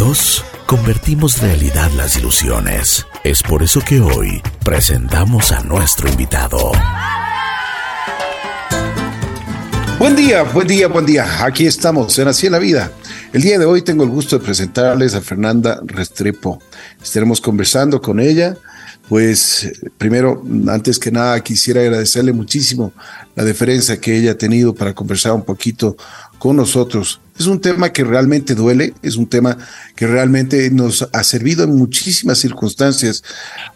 Juntos convertimos realidad las ilusiones. Es por eso que hoy presentamos a nuestro invitado. Buen día, buen día, buen día. Aquí estamos en Así en la Vida. El día de hoy tengo el gusto de presentarles a Fernanda Restrepo. Estaremos conversando con ella. Pues primero, antes que nada, quisiera agradecerle muchísimo la deferencia que ella ha tenido para conversar un poquito con nosotros. Es un tema que realmente duele, es un tema que realmente nos ha servido en muchísimas circunstancias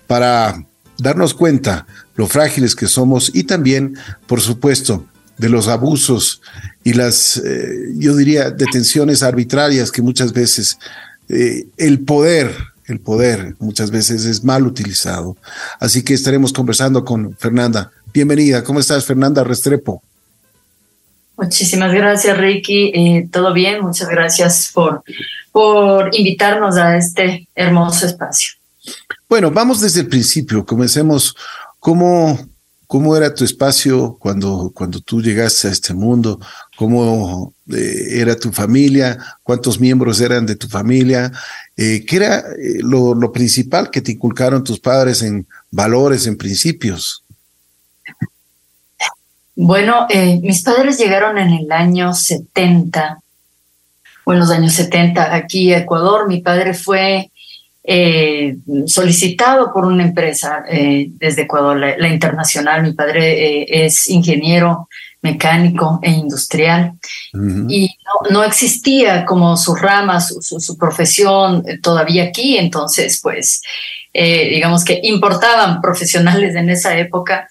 para darnos cuenta lo frágiles que somos y también, por supuesto, de los abusos y las, eh, yo diría, detenciones arbitrarias que muchas veces eh, el poder, el poder muchas veces es mal utilizado. Así que estaremos conversando con Fernanda. Bienvenida, ¿cómo estás, Fernanda Restrepo? Muchísimas gracias, Ricky. Eh, Todo bien, muchas gracias por, por invitarnos a este hermoso espacio. Bueno, vamos desde el principio. Comencemos. ¿Cómo, cómo era tu espacio cuando, cuando tú llegaste a este mundo? ¿Cómo eh, era tu familia? ¿Cuántos miembros eran de tu familia? Eh, ¿Qué era eh, lo, lo principal que te inculcaron tus padres en valores, en principios? Bueno, eh, mis padres llegaron en el año 70, o en los años 70, aquí a Ecuador. Mi padre fue eh, solicitado por una empresa eh, desde Ecuador, la, la internacional. Mi padre eh, es ingeniero mecánico e industrial y no, no existía como su rama, su, su, su profesión todavía aquí, entonces pues eh, digamos que importaban profesionales en esa época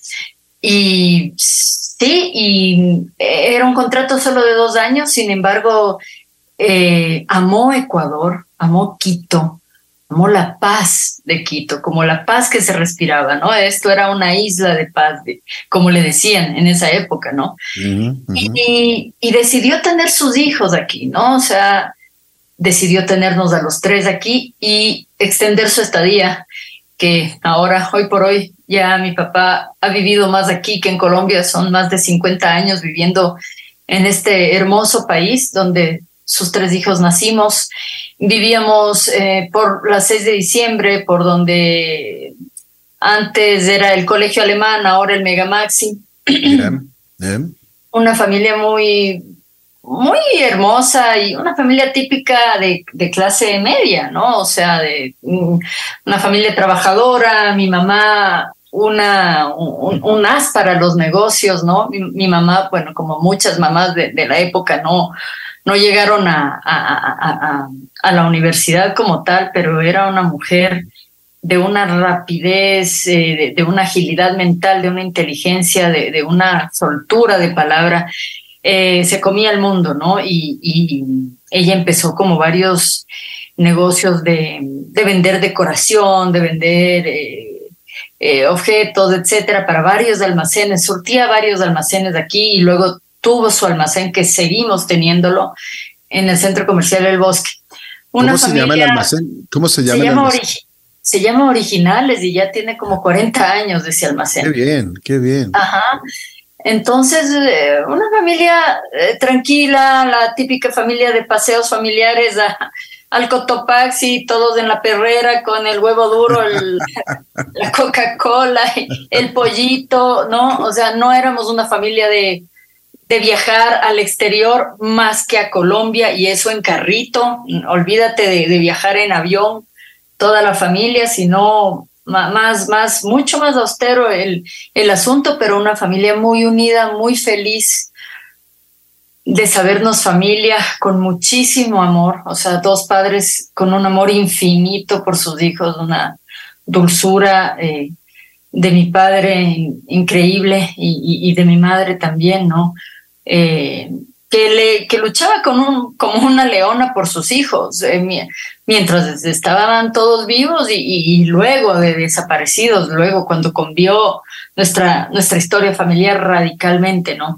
y sí, y era un contrato solo de dos años, sin embargo, eh, amó Ecuador, amó Quito, amó la paz de Quito, como la paz que se respiraba, ¿no? Esto era una isla de paz, de- como le decían en esa época, ¿no? Y, y decidió tener sus hijos aquí, ¿no? O sea, decidió tenernos a los tres aquí y extender su estadía, que ahora, hoy por hoy, ya mi papá ha vivido más aquí que en Colombia, son más de 50 años viviendo en este hermoso país donde sus tres hijos nacimos. Vivíamos eh, por la 6 de diciembre, por donde antes era el colegio alemán, ahora el Megamaxi Mira, ¿eh? una familia muy, muy hermosa y una familia típica de, de clase media, ¿no? O sea, de mm, una familia trabajadora, mi mamá una, un, as para los negocios, ¿no? Mi, mamá, bueno, como muchas mamás de, de la época, no, no llegaron a, a, a, a, a la universidad como tal, pero era una mujer de una rapidez, eh, de, de, una agilidad mental, de una inteligencia, de, de una soltura de palabra, eh, se comía el mundo, ¿no? Y, y, ella empezó como varios negocios de, de vender decoración, de vender eh, eh, objetos, etcétera, para varios almacenes, surtía varios almacenes aquí y luego tuvo su almacén que seguimos teniéndolo en el centro comercial El Bosque. Una ¿Cómo familia, se llama el almacén? ¿Cómo se llama se el llama almacén? Se llama Originales y ya tiene como 40 años de ese almacén. Qué bien, qué bien. Ajá. Entonces, eh, una familia eh, tranquila, la típica familia de paseos familiares a, al Cotopaxi, todos en la perrera con el huevo duro, el, la Coca-Cola, el pollito, ¿no? O sea, no éramos una familia de, de viajar al exterior más que a Colombia y eso en carrito. Olvídate de, de viajar en avión toda la familia, sino más, más, mucho más austero el, el asunto, pero una familia muy unida, muy feliz de sabernos familia con muchísimo amor, o sea, dos padres con un amor infinito por sus hijos, una dulzura eh, de mi padre increíble y, de mi madre también, ¿no? Eh, que, le, que luchaba con un, como una leona por sus hijos, eh, mientras estaban todos vivos y, luego de desaparecidos, luego cuando cambió nuestra, nuestra historia familiar radicalmente, ¿no?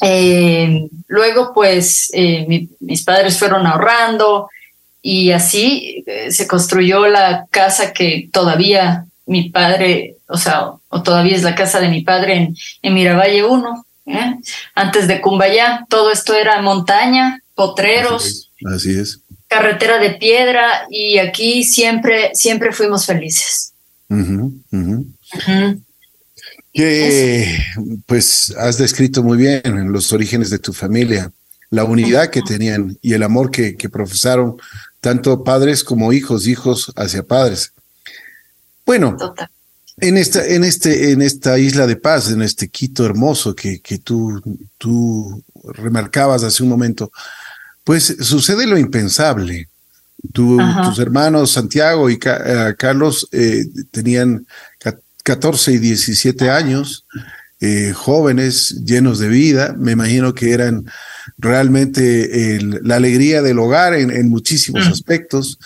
Eh, luego, pues, eh, mi, mis padres fueron ahorrando y así se construyó la casa que todavía mi padre, o sea, o todavía es la casa de mi padre en, en Miravalle 1. ¿Eh? Antes de Cumbayá, todo esto era montaña, potreros. Así es. Así es. carretera de piedra y aquí siempre, siempre fuimos felices. Que pues has descrito muy bien los orígenes de tu familia, la unidad que tenían y el amor que, que profesaron tanto padres como hijos, hijos hacia padres. Bueno, en esta, en este, en esta isla de paz, en este Quito hermoso que, que tú, tú remarcabas hace un momento, pues sucede lo impensable. tus hermanos Santiago y eh, Carlos eh, tenían 14 y 17 años, eh, jóvenes, llenos de vida. Me imagino que eran realmente la alegría del hogar en, muchísimos aspectos.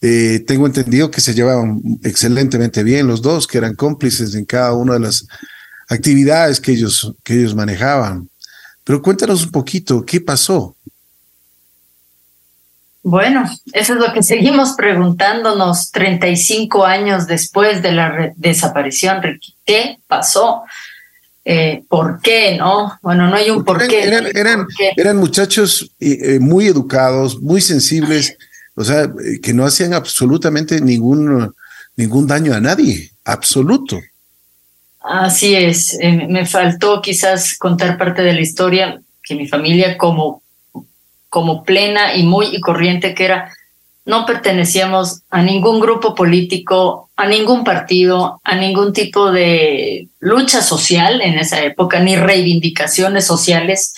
Eh, tengo entendido que se llevaban excelentemente bien los dos, que eran cómplices en cada una de las actividades que ellos, que ellos manejaban. Pero cuéntanos un poquito, ¿qué pasó? Bueno, eso es lo que seguimos preguntándonos 35 años después de la desaparición, Ricky. ¿Qué pasó? Eh, ¿Por qué? ¿No? Bueno, no hay un por qué. Eran, eran, eran muchachos eh, muy educados, muy sensibles, o sea, eh, que no hacían absolutamente ningún, ningún daño a nadie, absoluto. Así es, me faltó quizás contar parte de la historia que mi familia como como plena y muy y corriente que era, no pertenecíamos a ningún grupo político, a ningún partido, a ningún tipo de lucha social en esa época, ni reivindicaciones sociales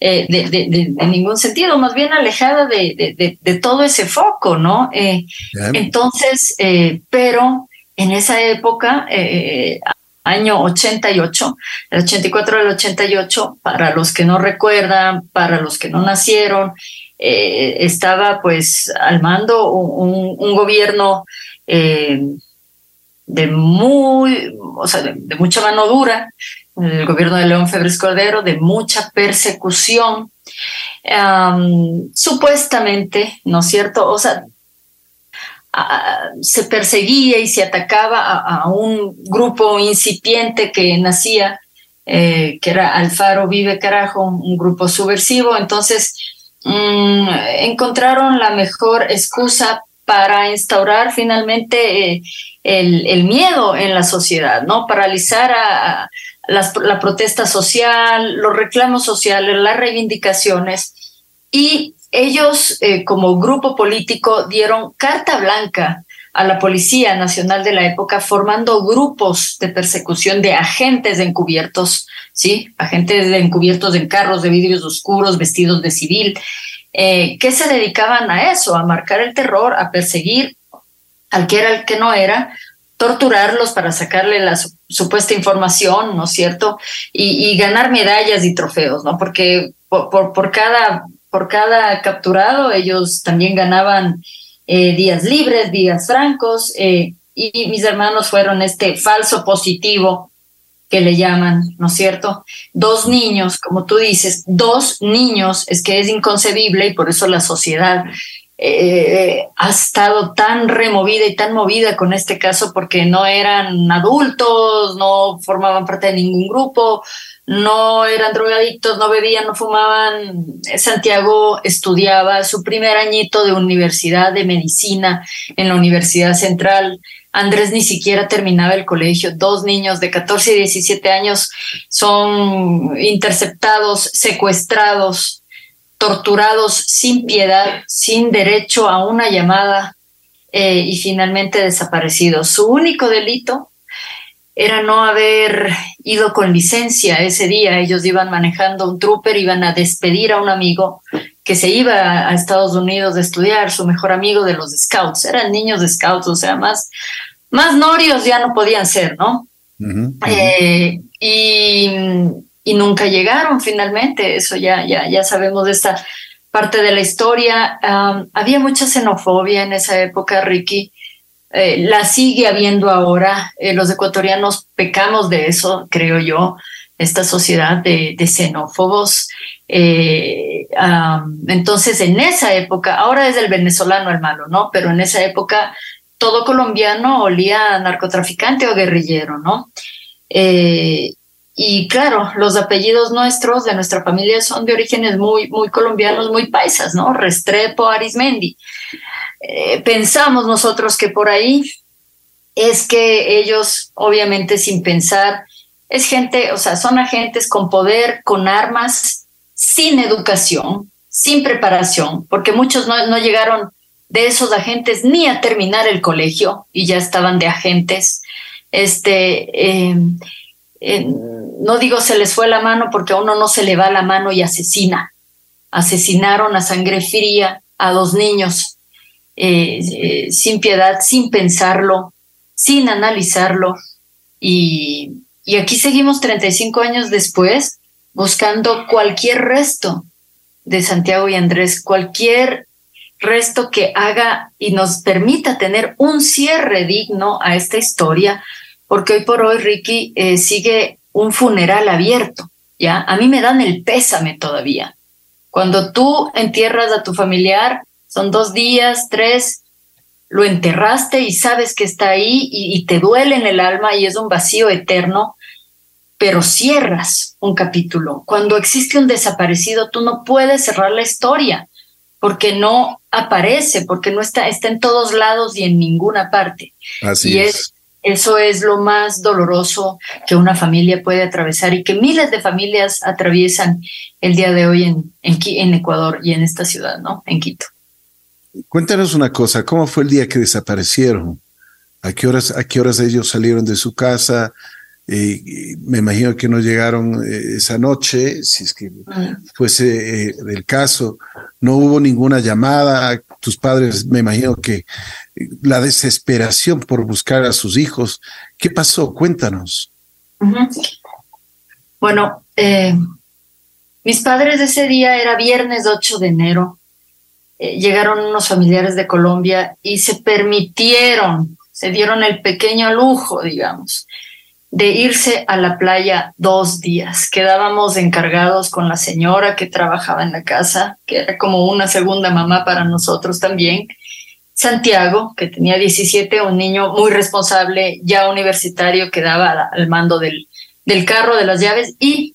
eh, de, ningún sentido, más bien alejada de, de todo ese foco, ¿no? Eh, entonces, eh, pero en esa época, año 88, el 84 al 88, para los que no recuerdan, para los que no nacieron, eh, estaba pues al mando un, gobierno eh, de muy, o sea, de, mucha mano dura, el gobierno de León Febres Cordero, de mucha persecución, supuestamente, ¿no es cierto? O sea, se perseguía y se atacaba a, un grupo incipiente que nacía, eh, que era Alfaro Vive Carajo, un, grupo subversivo. Entonces, mm, encontraron la mejor excusa para instaurar finalmente eh, el, miedo en la sociedad, ¿no? Paralizar a, la protesta social, los reclamos sociales, las reivindicaciones y ellos, eh, como grupo político, dieron carta blanca a la Policía Nacional de la época, formando grupos de persecución de agentes encubiertos, ¿sí? Agentes encubiertos en carros de vidrios oscuros, vestidos de civil, eh, que se dedicaban a eso, a marcar el terror, a perseguir al que era el que no era, torturarlos para sacarle la supuesta información, ¿no es cierto? Y, ganar medallas y trofeos, ¿no? Porque por, por cada por cada capturado ellos también ganaban eh, días libres, días francos, eh, y mis hermanos fueron este falso positivo que le llaman, ¿no es cierto? Dos niños, como tú dices, dos niños, es que es inconcebible y por eso la sociedad eh, ha estado tan removida y tan movida con este caso porque no eran adultos, no formaban parte de ningún grupo, no eran drogadictos, no bebían, no fumaban. Santiago estudiaba su primer añito de universidad de medicina en la Universidad Central. Andrés ni siquiera terminaba el colegio. Dos niños de 14 y 17 años son interceptados, secuestrados, torturados sin piedad, sin derecho a una llamada eh, y finalmente desaparecidos. Su único delito era no haber ido con licencia ese día. Ellos iban manejando un trooper, iban a despedir a un amigo que se iba a Estados Unidos a estudiar, su mejor amigo de los scouts. Eran niños de scouts, o sea, más, más norios ya no podían ser, ¿no? Eh, y, y, nunca llegaron finalmente, eso ya, ya, ya sabemos de esta parte de la historia. había mucha xenofobia en esa época, Ricky. Eh, la sigue habiendo ahora. Eh, los ecuatorianos pecamos de eso, creo yo, esta sociedad de, xenófobos. Eh, entonces, en esa época, ahora es el venezolano el malo, ¿no? Pero en esa época todo colombiano olía a narcotraficante o guerrillero, ¿no? Y claro, los apellidos nuestros de nuestra familia son de orígenes muy, muy colombianos, muy paisas, ¿no? Restrepo, Arismendi. Eh, pensamos nosotros que por ahí es que ellos, obviamente sin pensar, es gente, o sea, son agentes con poder, con armas, sin educación, sin preparación, porque muchos no, no llegaron de esos agentes ni a terminar el colegio y ya estaban de agentes. Este, eh, no digo se les fue la mano porque a uno no se le va la mano y asesina. Asesinaron a sangre fría a dos niños eh, eh, sin piedad, sin pensarlo, sin analizarlo. Y, y aquí seguimos 35 años después buscando cualquier resto de Santiago y Andrés, cualquier resto que haga y nos permita tener un cierre digno a esta historia, porque hoy por hoy Ricky eh, sigue un funeral abierto, ¿ya? A mí me dan el pésame todavía. Cuando tú entierras a tu familiar, son dos días, tres, lo enterraste y sabes que está ahí y, y te duele en el alma y es un vacío eterno, pero cierras un capítulo. Cuando existe un desaparecido, tú no puedes cerrar la historia porque no aparece, porque no está, está en todos lados y en ninguna parte. Así y es. es eso es lo más doloroso que una familia puede atravesar y que miles de familias atraviesan el día de hoy en, en, en, Ecuador y en esta ciudad, ¿no? En Quito. Cuéntanos una cosa, ¿cómo fue el día que desaparecieron? ¿A qué horas, a qué horas ellos salieron de su casa? Eh, me imagino que no llegaron eh, esa noche, si es que mm. fuese eh, del caso. No hubo ninguna llamada. Tus padres, me imagino que la desesperación por buscar a sus hijos. ¿Qué pasó? Cuéntanos. Bueno, eh, mis padres ese día era viernes 8 de enero. Eh, llegaron unos familiares de Colombia y se permitieron, se dieron el pequeño lujo, digamos, de irse a la playa dos días. Quedábamos encargados con la señora que trabajaba en la casa, que era como una segunda mamá para nosotros también Santiago, que tenía 17, un niño muy responsable, ya universitario, que daba al mando del, del carro, de las llaves, y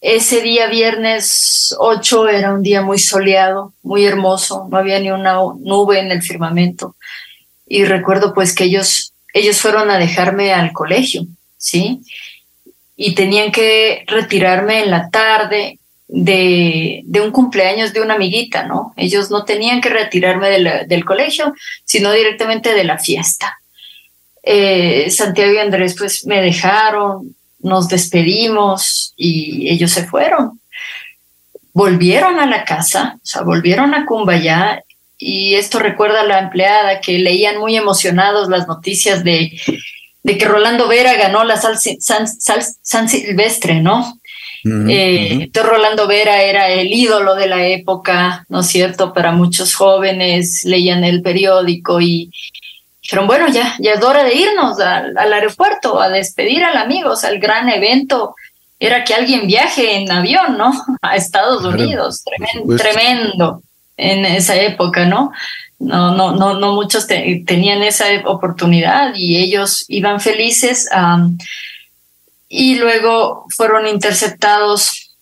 ese día, viernes 8, era un día muy soleado, muy hermoso, no había ni una nube en el firmamento. Y recuerdo pues que ellos, ellos fueron a dejarme al colegio, ¿sí? Y tenían que retirarme en la tarde, de, de, un cumpleaños de una amiguita, ¿no? Ellos no tenían que retirarme del colegio, sino directamente de la fiesta. Eh, Santiago y Andrés pues me dejaron, nos despedimos y ellos se fueron. Volvieron a la casa, o sea, volvieron a Cumbayá y esto recuerda a la empleada que leían muy emocionados las noticias de, de que Rolando Vera ganó la San, San Silvestre, ¿no? Uh -huh, eh, uh -huh. Rolando Vera era el ídolo de la época, ¿no es cierto? Para muchos jóvenes leían el periódico y dijeron, bueno, ya, ya es hora de irnos al, al aeropuerto a despedir al amigo, o sea, el gran evento era que alguien viaje en avión, ¿no? A Estados claro, Unidos, tremendo, tremendo, en esa época, ¿no? No, no, no, no muchos te, tenían esa oportunidad y ellos iban felices a... Um, y luego fueron interceptados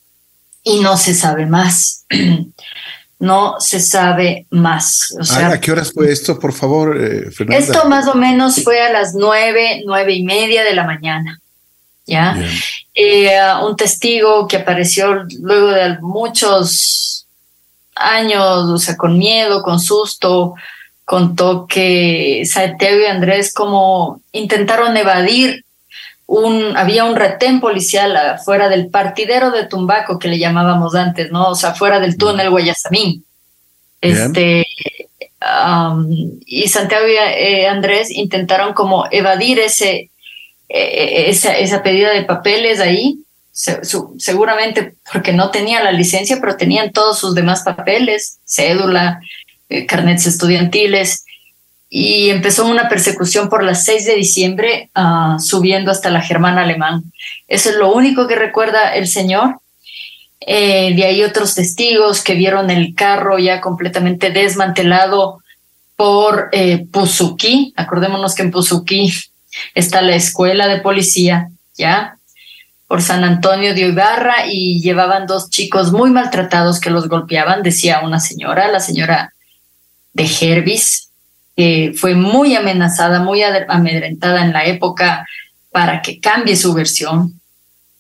y no se sabe más. no se sabe más. O sea, ¿A qué horas fue esto, por favor, eh, Fernanda? Esto más o menos fue a las nueve, nueve y media de la mañana. ¿Ya? Eh, un testigo que apareció luego de muchos años, o sea, con miedo, con susto, contó que Santiago y Andrés como intentaron evadir un, había un retén policial afuera del partidero de Tumbaco que le llamábamos antes, ¿no? O sea, fuera del túnel Guayasamín. Este, um, y Santiago y eh, Andrés intentaron como evadir ese, eh, esa, esa pedida de papeles ahí, se, su, seguramente porque no tenían la licencia, pero tenían todos sus demás papeles, cédula, eh, carnets estudiantiles y empezó una persecución por las 6 de diciembre, uh, subiendo hasta la Germana Alemán. Eso es lo único que recuerda el señor. Eh, de ahí otros testigos que vieron el carro ya completamente desmantelado por eh, Puzuki. Acordémonos que en Puzuki está la escuela de policía, ¿ya? por San Antonio de Ibarra y llevaban dos chicos muy maltratados que los golpeaban, decía una señora, la señora de Hervis, que fue muy amenazada, muy amedrentada en la época para que cambie su versión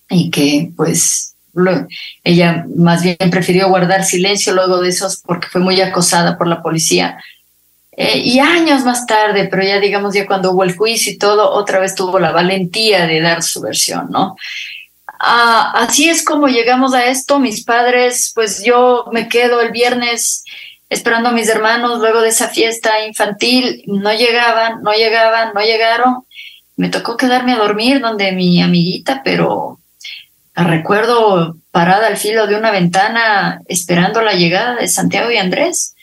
y que pues ella más bien prefirió guardar silencio luego de esos porque fue muy acosada por la policía. Eh, y años más tarde, pero ya digamos ya cuando hubo el juicio y todo, otra vez tuvo la valentía de dar su versión, ¿no? Ah, así es como llegamos a esto. Mis padres, pues yo me quedo el viernes esperando a mis hermanos luego de esa fiesta infantil. No llegaban, no llegaban, no llegaron. Me tocó quedarme a dormir donde mi amiguita, pero recuerdo parada al filo de una ventana esperando la llegada de Santiago y Andrés,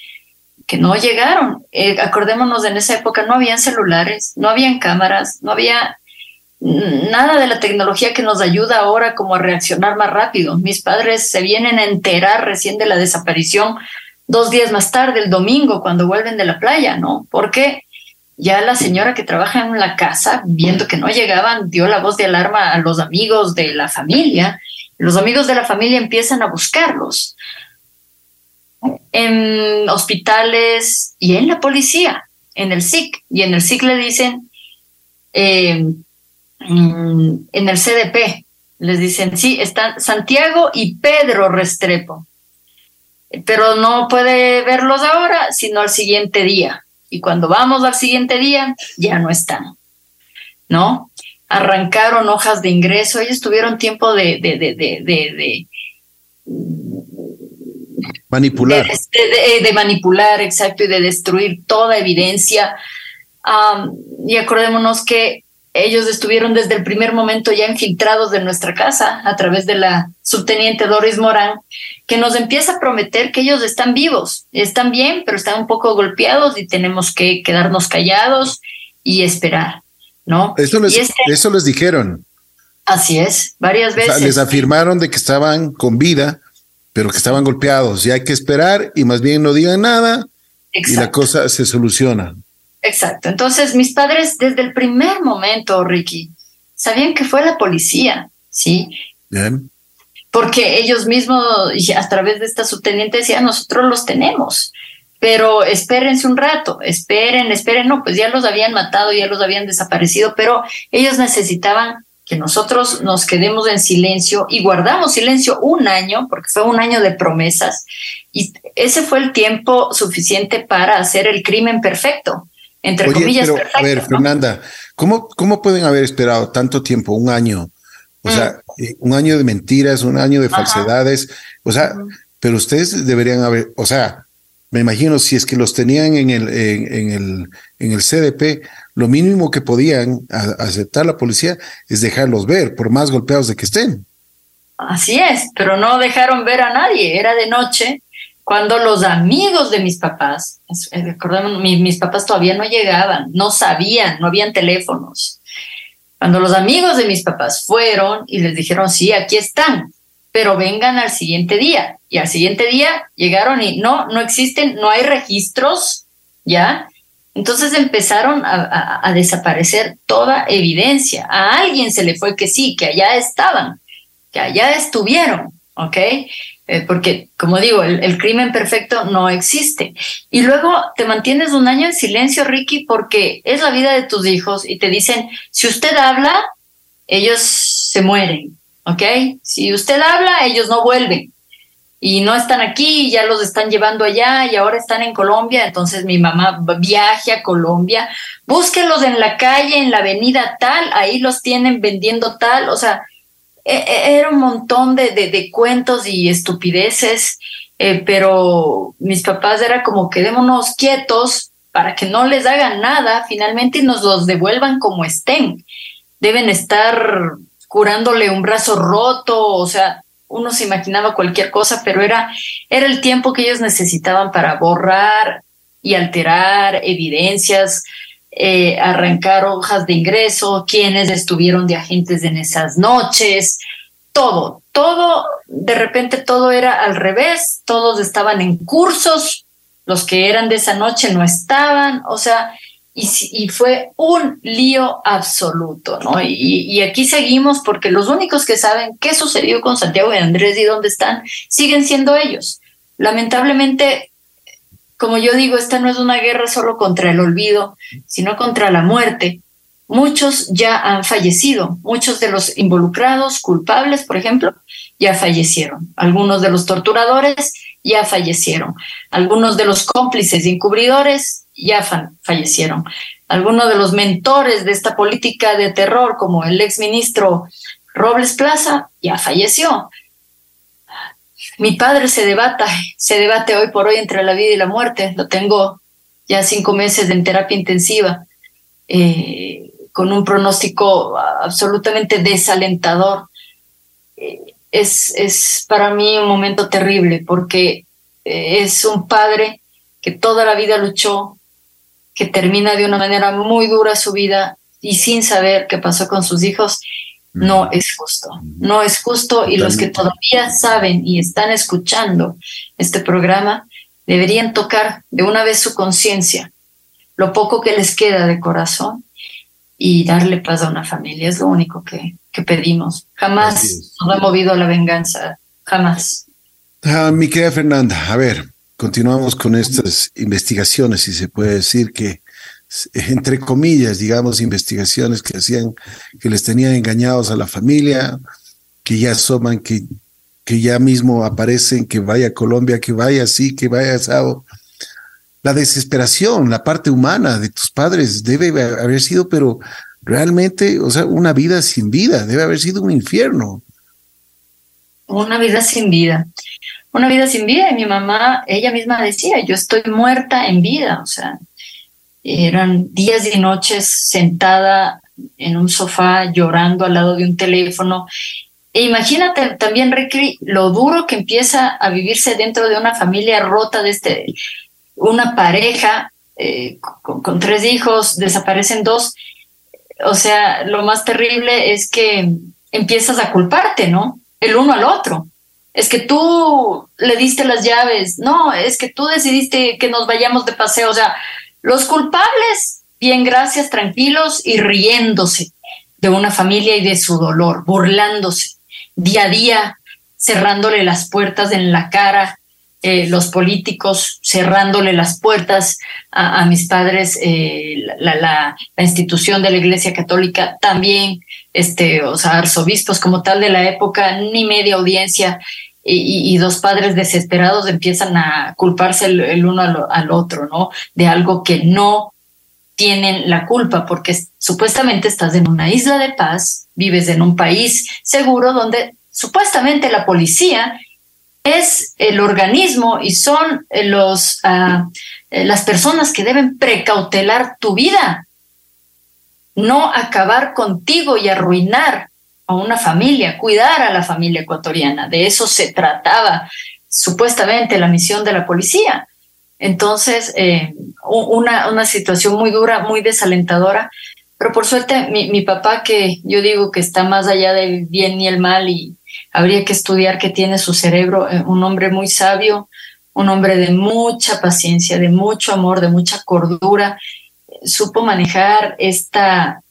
que no llegaron. Eh, acordémonos, en esa época no habían celulares, no habían cámaras, no había nada de la tecnología que nos ayuda ahora como a reaccionar más rápido. Mis padres se vienen a enterar recién de la desaparición dos días más tarde, el domingo, cuando vuelven de la playa, ¿no? Porque ya la señora que trabaja en la casa, viendo que no llegaban, dio la voz de alarma a los amigos de la familia. Los amigos de la familia empiezan a buscarlos en hospitales y en la policía, en el SIC. Y en el SIC le dicen, eh, en el CDP. Les dicen, sí, están Santiago y Pedro Restrepo, pero no puede verlos ahora, sino al siguiente día. Y cuando vamos al siguiente día, ya no están, ¿no? Arrancaron hojas de ingreso, ellos tuvieron tiempo de, de, de, de manipular. De, manipular, exacto, y de destruir toda evidencia. y acordémonos que ellos estuvieron desde el primer momento ya infiltrados de nuestra casa a través de la subteniente Doris Morán, que nos empieza a prometer que ellos están vivos, están bien, pero están un poco golpeados y tenemos que quedarnos callados y esperar, ¿no? Eso les, este eso les dijeron. Así es, varias veces. les afirmaron de que estaban con vida, pero que estaban golpeados y hay que esperar y más bien no digan nada y la cosa se soluciona. Exacto. Entonces, mis padres desde el primer momento, Ricky, sabían que fue la policía, ¿sí? Bien. Porque ellos mismos, a través de esta subteniente, decían, nosotros los tenemos, pero espérense un rato, esperen, esperen, no, pues ya los habían matado, ya los habían desaparecido, pero ellos necesitaban que nosotros nos quedemos en silencio y guardamos silencio un año, porque fue un año de promesas, y ese fue el tiempo suficiente para hacer el crimen perfecto entre comillas. Pero, a ver, Fernanda, ¿cómo, ¿cómo pueden haber esperado tanto tiempo, un año? O sea, mm. eh, un año de mentiras, un año de falsedades, o sea, pero ustedes deberían haber, o sea, me imagino si es que los tenían en el, en, el, en el CDP, lo mínimo que podían aceptar la policía es dejarlos ver, por más golpeados de que estén. Así es, pero no dejaron ver a nadie, era de noche, cuando los amigos de mis papás, recordemos, mis, papás todavía no llegaban, no sabían, no habían teléfonos. Cuando los amigos de mis papás fueron y les dijeron, sí, aquí están, pero vengan al siguiente día. Y al siguiente día llegaron y no, no existen, no hay registros, ¿ya? Entonces empezaron a, a, desaparecer toda evidencia. A alguien se le fue que sí, que allá estaban, que allá estuvieron, ¿ok? Porque, como digo, el, crimen perfecto no existe. Y luego te mantienes un año en silencio, Ricky, porque es la vida de tus hijos y te dicen, si usted habla, ellos se mueren, ¿ok? Si usted habla, ellos no vuelven. Y no están aquí, ya los están llevando allá y ahora están en Colombia, entonces mi mamá viaje a Colombia, búsquelos en la calle, en la avenida tal, ahí los tienen vendiendo tal, o sea, era un montón de, de, cuentos y estupideces, eh, pero mis papás era como quedémonos quietos para que no les hagan nada finalmente y nos los devuelvan como estén. Deben estar curándole un brazo roto, o sea, uno se imaginaba cualquier cosa, pero era, era el tiempo que ellos necesitaban para borrar y alterar evidencias, eh, arrancar hojas de ingreso, quienes estuvieron de agentes en esas noches, todo, todo, de repente todo era al revés, todos estaban en cursos, los que eran de esa noche no estaban, o sea, y, fue un lío absoluto, ¿no? Y, aquí seguimos porque los únicos que saben qué sucedió con Santiago y Andrés y dónde están siguen siendo ellos. Lamentablemente, como yo digo, esta no es una guerra solo contra el olvido, sino contra la muerte. Muchos ya han fallecido, muchos de los involucrados, culpables, por ejemplo, ya fallecieron. Algunos de los torturadores ya fallecieron. Algunos de los cómplices y encubridores ya fallecieron. Algunos de los mentores de esta política de terror, como el exministro Robles Plaza, ya falleció. Mi padre se debata, se debate hoy por hoy entre la vida y la muerte. Lo tengo ya cinco meses en terapia intensiva, eh, con un pronóstico absolutamente desalentador. Eh, es, es para mí un momento terrible porque eh, es un padre que toda la vida luchó, que termina de una manera muy dura su vida y sin saber qué pasó con sus hijos, no es justo. No es justo y los que todavía saben y están escuchando este programa deberían tocar de una vez su conciencia, lo poco que les queda de corazón y darle paz a una familia. Es lo único que, que pedimos. Jamás nos ha movido a la venganza, jamás. Ah, mi querida Fernanda, a ver, continuamos con estas investigaciones, si se puede decir que, entre comillas, digamos, investigaciones que hacían, que les tenían engañados a la familia, que ya asoman, que, que ya mismo aparecen, que vaya a Colombia, que vaya así, que vaya asado. La desesperación, la parte humana de tus padres debe haber sido, pero realmente, o sea, una vida sin vida, debe haber sido un infierno. Una vida sin vida una vida sin vida. Y mi mamá, ella misma decía, yo estoy muerta en vida. O sea, eran días y noches sentada en un sofá llorando al lado de un teléfono. E imagínate también, Ricky, lo duro que empieza a vivirse dentro de una familia rota de este, una pareja eh, con, tres hijos, desaparecen dos. O sea, lo más terrible es que empiezas a culparte, ¿no? El uno al otro es que tú le diste las llaves, no, es que tú decidiste que nos vayamos de paseo, o sea, los culpables, bien, gracias, tranquilos y riéndose de una familia y de su dolor, burlándose día a día, cerrándole las puertas en la cara, eh, los políticos cerrándole las puertas a, mis padres, eh, la, la, institución de la Iglesia Católica también, este, o sea, arzobispos como tal de la época, ni media audiencia, y, dos padres desesperados empiezan a culparse el, uno al, otro, ¿no? De algo que no tienen la culpa, porque supuestamente estás en una isla de paz, vives en un país seguro donde supuestamente la policía es el organismo y son los, ah, las personas que deben precautelar tu vida, no acabar contigo y arruinar a una familia, cuidar a la familia ecuatoriana. De eso se trataba supuestamente la misión de la policía. Entonces, eh, una, una situación muy dura, muy desalentadora, pero por suerte mi, mi, papá, que yo digo que está más allá del bien y el mal y habría que estudiar que tiene su cerebro, eh, un hombre muy sabio, un hombre de mucha paciencia, de mucho amor, de mucha cordura, supo manejar esta,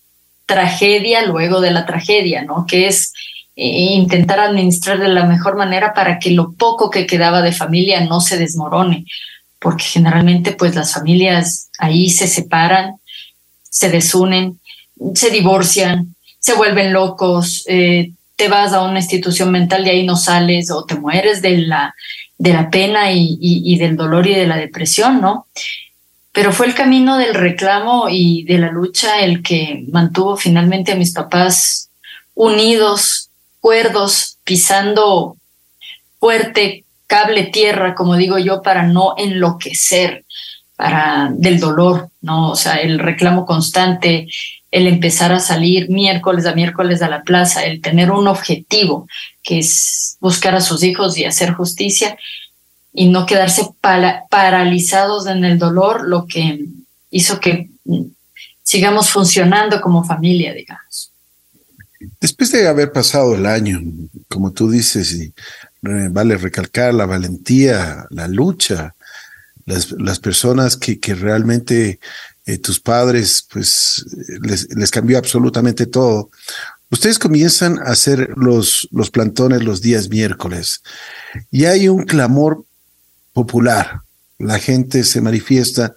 tragedia luego de la tragedia, ¿no? Que es eh, intentar administrar de la mejor manera para que lo poco que quedaba de familia no se desmorone, porque generalmente pues las familias ahí se separan, se desunen, se divorcian, se vuelven locos, eh, te vas a una institución mental y ahí no sales o te mueres de la, de la pena y, y del dolor y de la depresión, ¿no? Pero fue el camino del reclamo y de la lucha el que mantuvo finalmente a mis papás unidos, cuerdos, pisando fuerte cable tierra, como digo yo, para no enloquecer para del dolor, ¿no? O sea, el reclamo constante, el empezar a salir miércoles a miércoles a la plaza, el tener un objetivo que es buscar a sus hijos y hacer justicia, y no quedarse paralizados en el dolor, lo que hizo que sigamos funcionando como familia, digamos. Después de haber pasado el año, como tú dices, y vale recalcar la valentía, la lucha, las, las personas que, que realmente eh, tus padres, pues les, les, cambió absolutamente todo. Ustedes comienzan a hacer los, los plantones los días miércoles y hay un clamor popular. La gente se manifiesta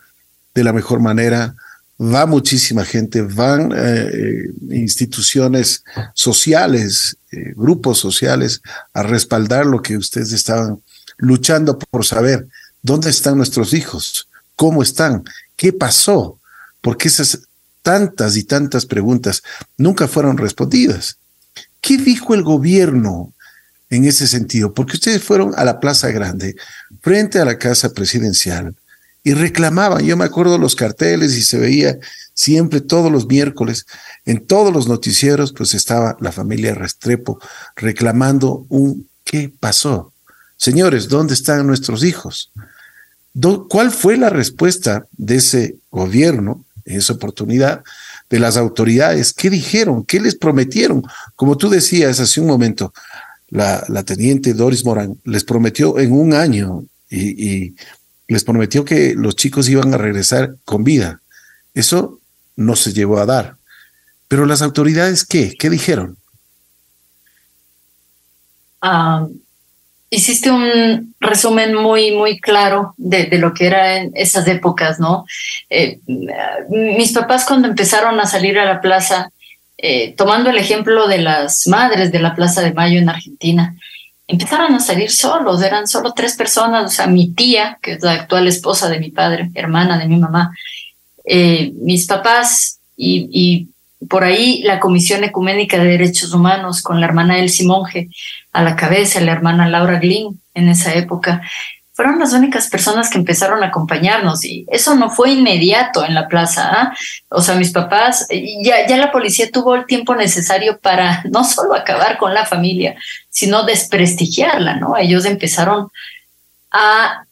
de la mejor manera, va muchísima gente, van eh, instituciones sociales, eh, grupos sociales a respaldar lo que ustedes estaban luchando por saber. Dónde están nuestros hijos, cómo están, qué pasó, porque esas tantas y tantas preguntas nunca fueron respondidas. ¿Qué dijo el gobierno en ese sentido? Porque ustedes fueron a la Plaza Grande, frente a la Casa Presidencial, y reclamaban. Yo me acuerdo los carteles y se veía siempre todos los miércoles en todos los noticieros, pues estaba la familia Restrepo reclamando un ¿qué pasó? Señores, ¿dónde están nuestros hijos? ¿Cuál fue la respuesta de ese gobierno en esa oportunidad? de las autoridades, ¿qué dijeron? ¿Qué les prometieron? Como tú decías hace un momento, la, la teniente Doris Morán les prometió en un año y, les prometió que los chicos iban a regresar con vida. Eso no se llevó a dar. Pero las autoridades, ¿qué? ¿Qué dijeron? Ah, hiciste un resumen muy, muy claro de, de, lo que era en esas épocas, ¿no? Eh, mis papás cuando empezaron a salir a la plaza, eh, tomando el ejemplo de las madres de la Plaza de Mayo en Argentina, empezaron a salir solos, eran solo tres personas, o sea, mi tía, que es la actual esposa de mi padre, hermana de mi mamá, eh, mis papás y, y, por ahí la Comisión Ecuménica de Derechos Humanos con la hermana Elsie Monge a la cabeza, la hermana Laura Glynn en esa época, fueron las únicas personas que empezaron a acompañarnos y eso no fue inmediato en la plaza. ¿ah? O sea, mis papás, ya, ya la policía tuvo el tiempo necesario para no solo acabar con la familia, sino desprestigiarla, ¿no? Ellos empezaron a,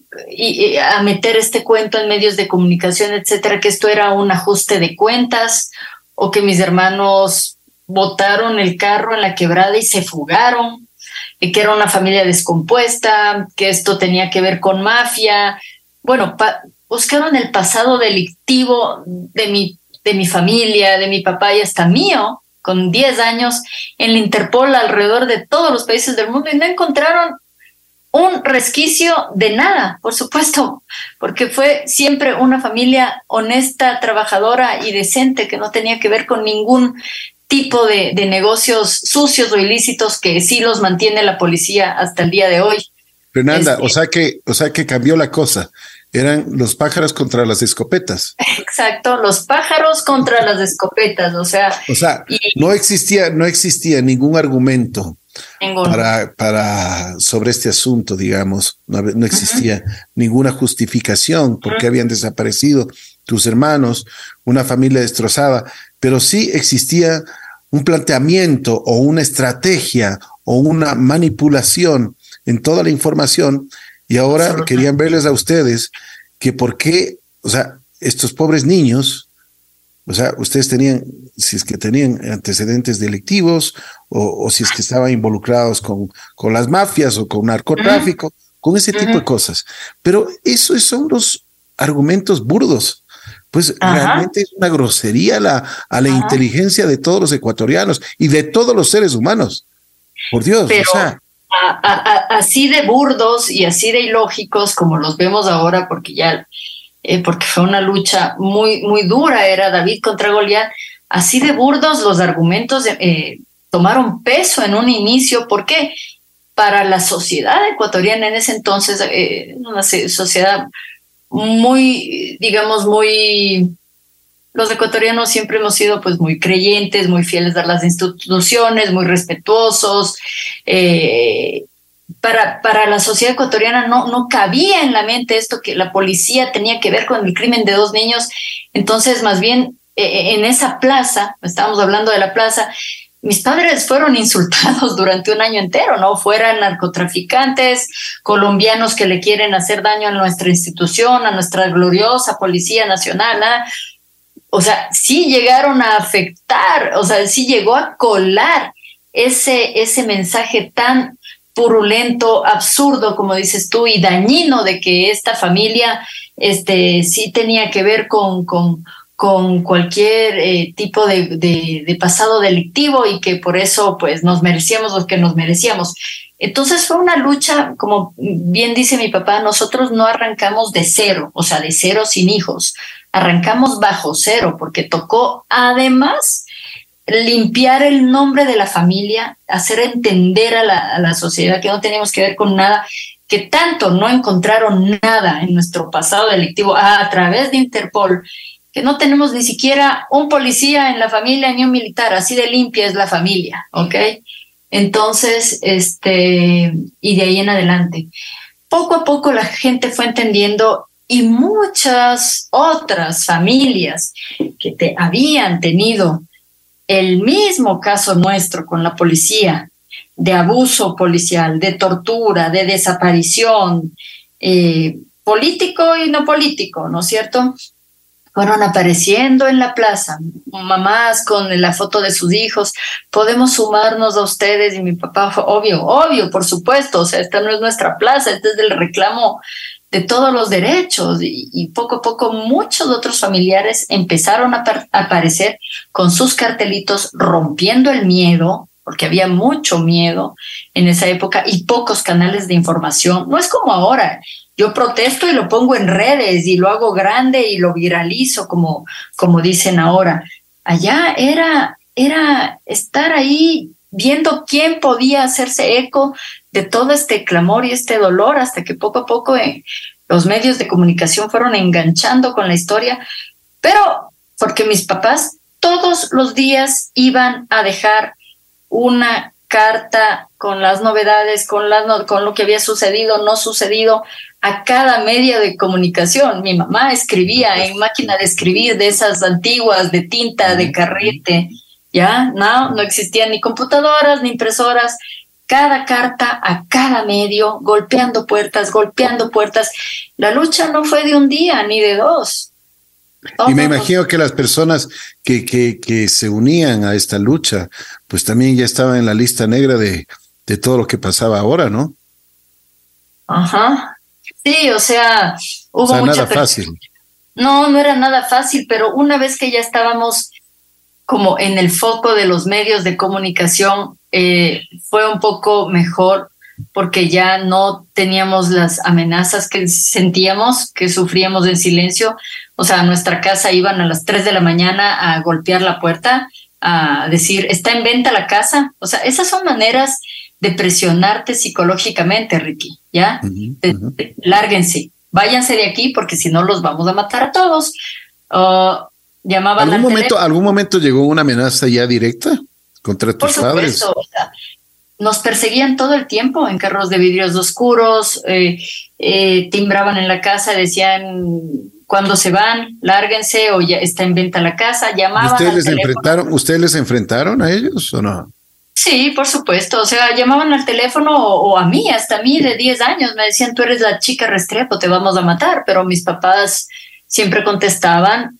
a meter este cuento en medios de comunicación, etcétera, que esto era un ajuste de cuentas o que mis hermanos botaron el carro en la quebrada y se fugaron que era una familia descompuesta, que esto tenía que ver con mafia. Bueno, buscaron el pasado delictivo de mi, de mi familia, de mi papá y hasta mío, con 10 años, en la Interpol alrededor de todos los países del mundo y no encontraron un resquicio de nada, por supuesto, porque fue siempre una familia honesta, trabajadora y decente que no tenía que ver con ningún tipo de, de, negocios sucios o ilícitos que sí los mantiene la policía hasta el día de hoy. Fernanda, este, o sea que, o sea que cambió la cosa. Eran los pájaros contra las escopetas. Exacto, los pájaros contra las escopetas, o sea. O sea, y, no existía, no existía ningún argumento para, para sobre este asunto, digamos. No, no existía uh -huh. ninguna justificación por qué uh -huh. habían desaparecido tus hermanos, una familia destrozada pero sí existía un planteamiento o una estrategia o una manipulación en toda la información y ahora querían verles a ustedes que por qué, o sea, estos pobres niños, o sea, ustedes tenían, si es que tenían antecedentes delictivos o, o si es que estaban involucrados con, con las mafias o con narcotráfico, uh -huh. con ese tipo uh -huh. de cosas. Pero esos son los argumentos burdos pues Ajá. realmente es una grosería la, a la Ajá. inteligencia de todos los ecuatorianos y de todos los seres humanos. Por Dios, Pero, o sea. A, a, así de burdos y así de ilógicos como los vemos ahora, porque ya, eh, porque fue una lucha muy, muy dura, era David contra Goliat, así de burdos los argumentos eh, tomaron peso en un inicio, ¿por qué? Para la sociedad ecuatoriana en ese entonces, eh, una sociedad muy, digamos, muy, los ecuatorianos siempre hemos sido pues muy creyentes, muy fieles a las instituciones, muy respetuosos. Eh, para, para la sociedad ecuatoriana no, no cabía en la mente esto que la policía tenía que ver con el crimen de dos niños. Entonces, más bien, eh, en esa plaza, estábamos hablando de la plaza, mis padres fueron insultados durante un año entero, ¿no? Fueran narcotraficantes, colombianos que le quieren hacer daño a nuestra institución, a nuestra gloriosa Policía Nacional, ¿ah? O sea, sí llegaron a afectar, o sea, sí llegó a colar ese, ese mensaje tan purulento, absurdo, como dices tú, y dañino de que esta familia este, sí tenía que ver con, con, con cualquier eh, tipo de, pasado delictivo y que por eso pues nos merecíamos lo que nos merecíamos. Entonces fue una lucha, como bien dice mi papá, nosotros no arrancamos de cero, o sea, de cero sin hijos, arrancamos bajo cero porque tocó además limpiar el nombre de la familia, hacer entender a la, a la sociedad que no teníamos que ver con nada que tanto no encontraron nada en nuestro pasado delictivo a, través de Interpol, que no tenemos ni siquiera un policía en la familia ni un militar, así de limpia es la familia, ¿ok? Entonces, este, y de ahí en adelante. Poco a poco la gente fue entendiendo y muchas otras familias que te habían tenido el mismo caso nuestro con la policía, de abuso policial, de tortura, de desaparición, eh, político y no político, ¿no es cierto? Fueron apareciendo en la plaza, mamás con la foto de sus hijos, podemos sumarnos a ustedes y mi papá, obvio, obvio, por supuesto, o sea, esta no es nuestra plaza, este es el reclamo de todos los derechos y, poco a poco muchos otros familiares empezaron a, a aparecer con sus cartelitos rompiendo el miedo, porque había mucho miedo en esa época y pocos canales de información. No es como ahora. Yo protesto y lo pongo en redes y lo hago grande y lo viralizo, como, como dicen ahora. Allá era, era estar ahí viendo quién podía hacerse eco de todo este clamor y este dolor hasta que poco a poco eh, los medios de comunicación fueron enganchando con la historia, pero porque mis papás todos los días iban a dejar una carta con las novedades, con, las, con lo que había sucedido, no sucedido, a cada medio de comunicación. Mi mamá escribía en máquina de escribir de esas antiguas, de tinta, de carrete, ¿ya? No, no existían ni computadoras ni impresoras. Cada carta a cada medio, golpeando puertas, golpeando puertas. La lucha no fue de un día ni de dos. Y me imagino que las personas que, que, que, se unían a esta lucha, pues también ya estaban en la lista negra de, de todo lo que pasaba ahora, ¿no? Ajá. Sí, o sea, hubo o sea, nada fácil. No, no era nada fácil, pero una vez que ya estábamos como en el foco de los medios de comunicación, eh, fue un poco mejor porque ya no teníamos las amenazas que sentíamos, que sufríamos en silencio. O sea, a nuestra casa iban a las 3 de la mañana a golpear la puerta, a decir, está en venta la casa. O sea, esas son maneras de presionarte psicológicamente, Ricky, ¿ya? lárguense, váyanse de aquí porque si no los vamos a matar a todos. llamaban ¿Algún momento, ¿Algún momento llegó una amenaza ya directa contra tus Por padres? O sea, nos perseguían todo el tiempo en carros de vidrios oscuros, eh, eh, timbraban en la casa, decían cuando se van, lárguense o ya está en venta la casa, llamaban. ¿Ustedes les enfrentaron, ustedes les enfrentaron a ellos o no? Sí, por supuesto. O sea, llamaban al teléfono o, a mí, hasta a mí de 10 años, me decían, tú eres la chica Restrepo, te vamos a matar. Pero mis papás siempre contestaban,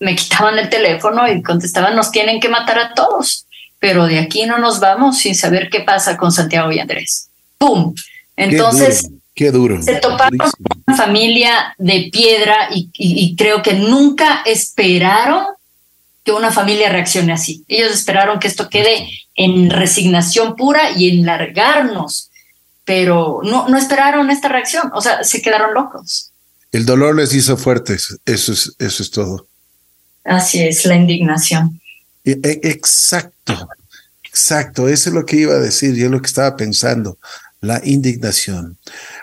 me quitaban el teléfono y contestaban, nos tienen que matar a todos pero de aquí no nos vamos sin saber qué pasa con Santiago y Andrés. ¡Pum! Entonces, qué duro, se toparon con una familia de piedra y, creo que nunca esperaron que una familia reaccione así. Ellos esperaron que esto quede en resignación pura y en largarnos, pero no, no esperaron esta reacción, o sea, se quedaron locos. El dolor les hizo fuertes, eso es, eso es todo. Así es, la indignación. E, e, exacto, exacto, eso es lo que iba a decir, yo lo que estaba pensando, la indignación.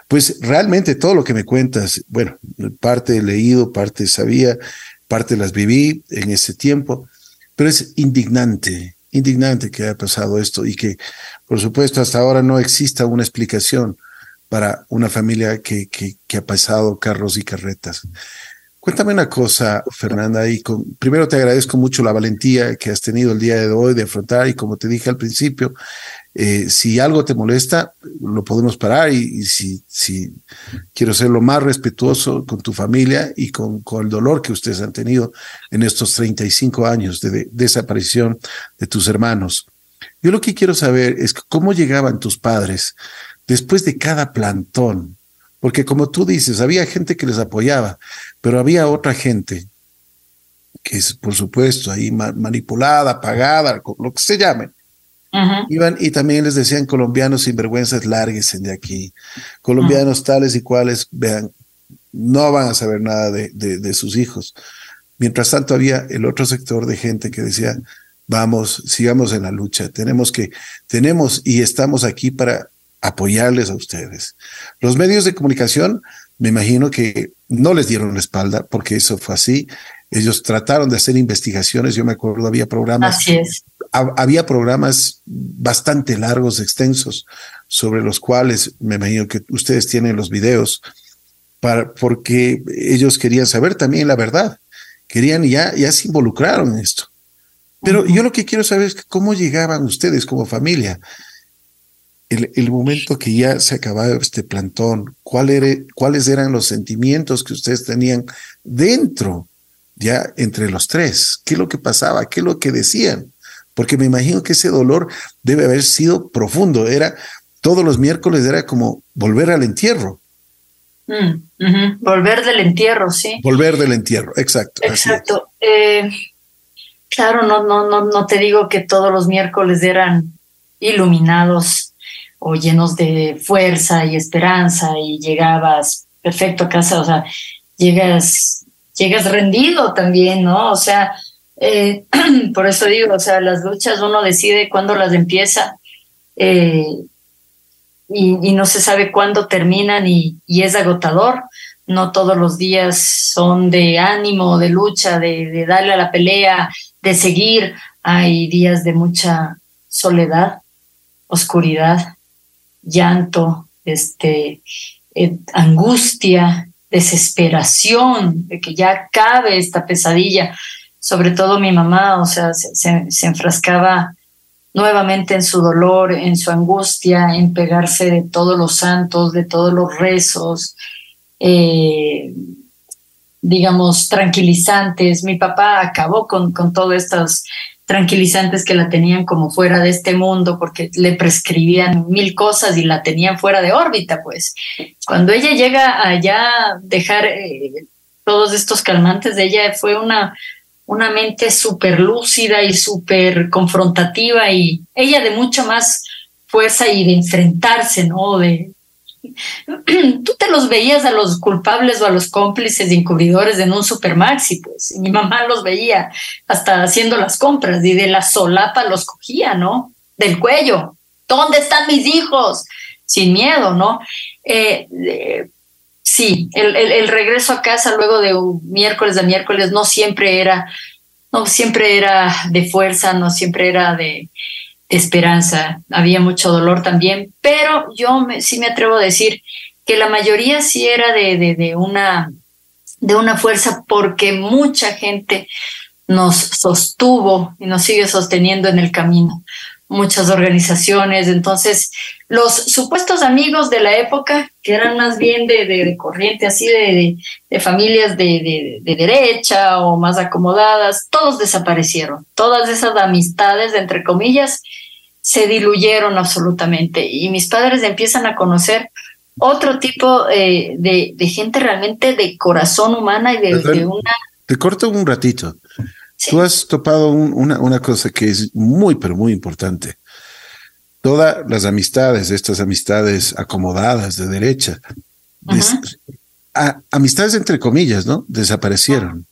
Pues realmente todo lo que me cuentas, bueno, parte he leído, parte sabía, parte las viví en ese tiempo, pero es indignante, indignante que haya pasado esto y que, por supuesto, hasta ahora no exista una explicación para una familia que, que, ha pasado carros y carretas. Cuéntame una cosa, Fernanda, y con, primero te agradezco mucho la valentía que has tenido el día de hoy de afrontar y como te dije al principio, eh, si algo te molesta, lo podemos parar y, si, quiero ser lo más respetuoso con tu familia y con, con el dolor que ustedes han tenido en estos 35 años de, de desaparición de tus hermanos. Yo lo que quiero saber es cómo llegaban tus padres después de cada plantón, porque como tú dices, había gente que les apoyaba, pero había otra gente que es por supuesto ahí manipulada, pagada, lo que se llame. Iban y también les decían colombianos sinvergüenzas, lárguense de aquí. Colombianos tales y cuales, vean, no van a saber nada de, de, sus hijos. Mientras tanto había el otro sector de gente que decía, vamos, sigamos en la lucha, tenemos que, tenemos y estamos aquí para apoyarles a ustedes. Los medios de comunicación, me imagino que no les dieron la espalda porque eso fue así. Ellos trataron de hacer investigaciones, yo me acuerdo, había programas. Así es. Había programas bastante largos, extensos, sobre los cuales me imagino que ustedes tienen los videos, para, porque ellos querían saber también la verdad. Querían y ya, ya se involucraron en esto. Pero yo lo que quiero saber es cómo llegaban ustedes como familia. El, el, momento que ya se acababa este plantón, ¿cuál era, cuáles eran los sentimientos que ustedes tenían dentro ya entre los tres. ¿Qué es lo que pasaba? ¿Qué es lo que decían? Porque me imagino que ese dolor debe haber sido profundo. Era todos los miércoles era como volver al entierro. Mm, volver del entierro, sí. Volver del entierro, exacto. Exacto. Eh, claro, no, no, no, no te digo que todos los miércoles eran iluminados o llenos de fuerza y esperanza y llegabas perfecto a casa, o sea, llegas llegas rendido también, ¿no? O sea, eh, por eso digo, o sea, las luchas uno decide cuándo las empieza eh, y, no se sabe cuándo terminan y, es agotador. No todos los días son de ánimo, de lucha, de, darle a la pelea, de seguir. Hay días de mucha soledad, oscuridad, llanto, este, eh, angustia, desesperación de que ya cabe esta pesadilla. Sobre todo mi mamá, o sea, se, enfrascaba nuevamente en su dolor, en su angustia, en pegarse de todos los santos, de todos los rezos, eh, digamos, tranquilizantes. Mi papá acabó con, con todas estas tranquilizantes que la tenían como fuera de este mundo porque le prescribían mil cosas y la tenían fuera de órbita, pues. Cuando ella llega allá a dejar eh, todos estos calmantes de ella, fue una, una mente súper lúcida y súper confrontativa y ella de mucho más fuerza y de enfrentarse, ¿no? De, tú te los veías a los culpables o a los cómplices encubridores en un supermaxi, pues. mi mamá los veía hasta haciendo las compras y de la solapa los cogía, ¿no? Del cuello. ¿Dónde están mis hijos? Sin miedo, ¿no? Eh, eh, sí, el, el, regreso a casa luego de un miércoles a miércoles no siempre era, no siempre era de fuerza, no siempre era de, esperanza. Había mucho dolor también, pero yo sí me atrevo a decir que la mayoría sí era de, de, una, de una fuerza porque mucha gente nos sostuvo y nos sigue sosteniendo en el camino. Muchas organizaciones, entonces los supuestos amigos de la época, que eran más bien de, de, corriente así de, de familias de, derecha o más acomodadas, todos desaparecieron. Todas esas amistades, entre comillas, se diluyeron absolutamente y mis padres empiezan a conocer otro tipo eh, de, gente realmente de corazón humana y de, una... Te corto un ratito. Tú has topado una, una cosa que es muy, pero muy importante. Todas las amistades, estas amistades acomodadas de derecha, amistades entre comillas, ¿no? Desaparecieron.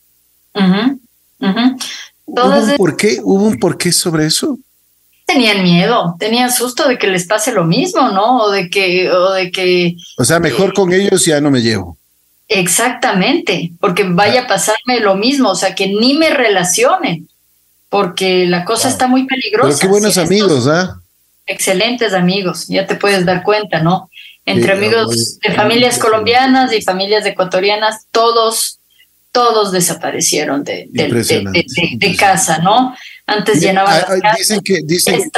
¿Hubo, por qué, ¿Hubo un porqué sobre eso? tenían miedo, tenían susto de que les pase lo mismo, ¿no? O de que, o de que. O sea, mejor eh, con ellos ya no me llevo. Exactamente, porque vaya a pasarme lo mismo, o sea, que ni me relacionen, porque la cosa está muy peligrosa. Pero qué buenos amigos, ¿ah? Excelentes amigos, ya te puedes dar cuenta, ¿no? Entre amigos de familias colombianas y familias ecuatorianas, todos, todos desaparecieron de, de casa, ¿no? Antes llenaba. dicen que dicen,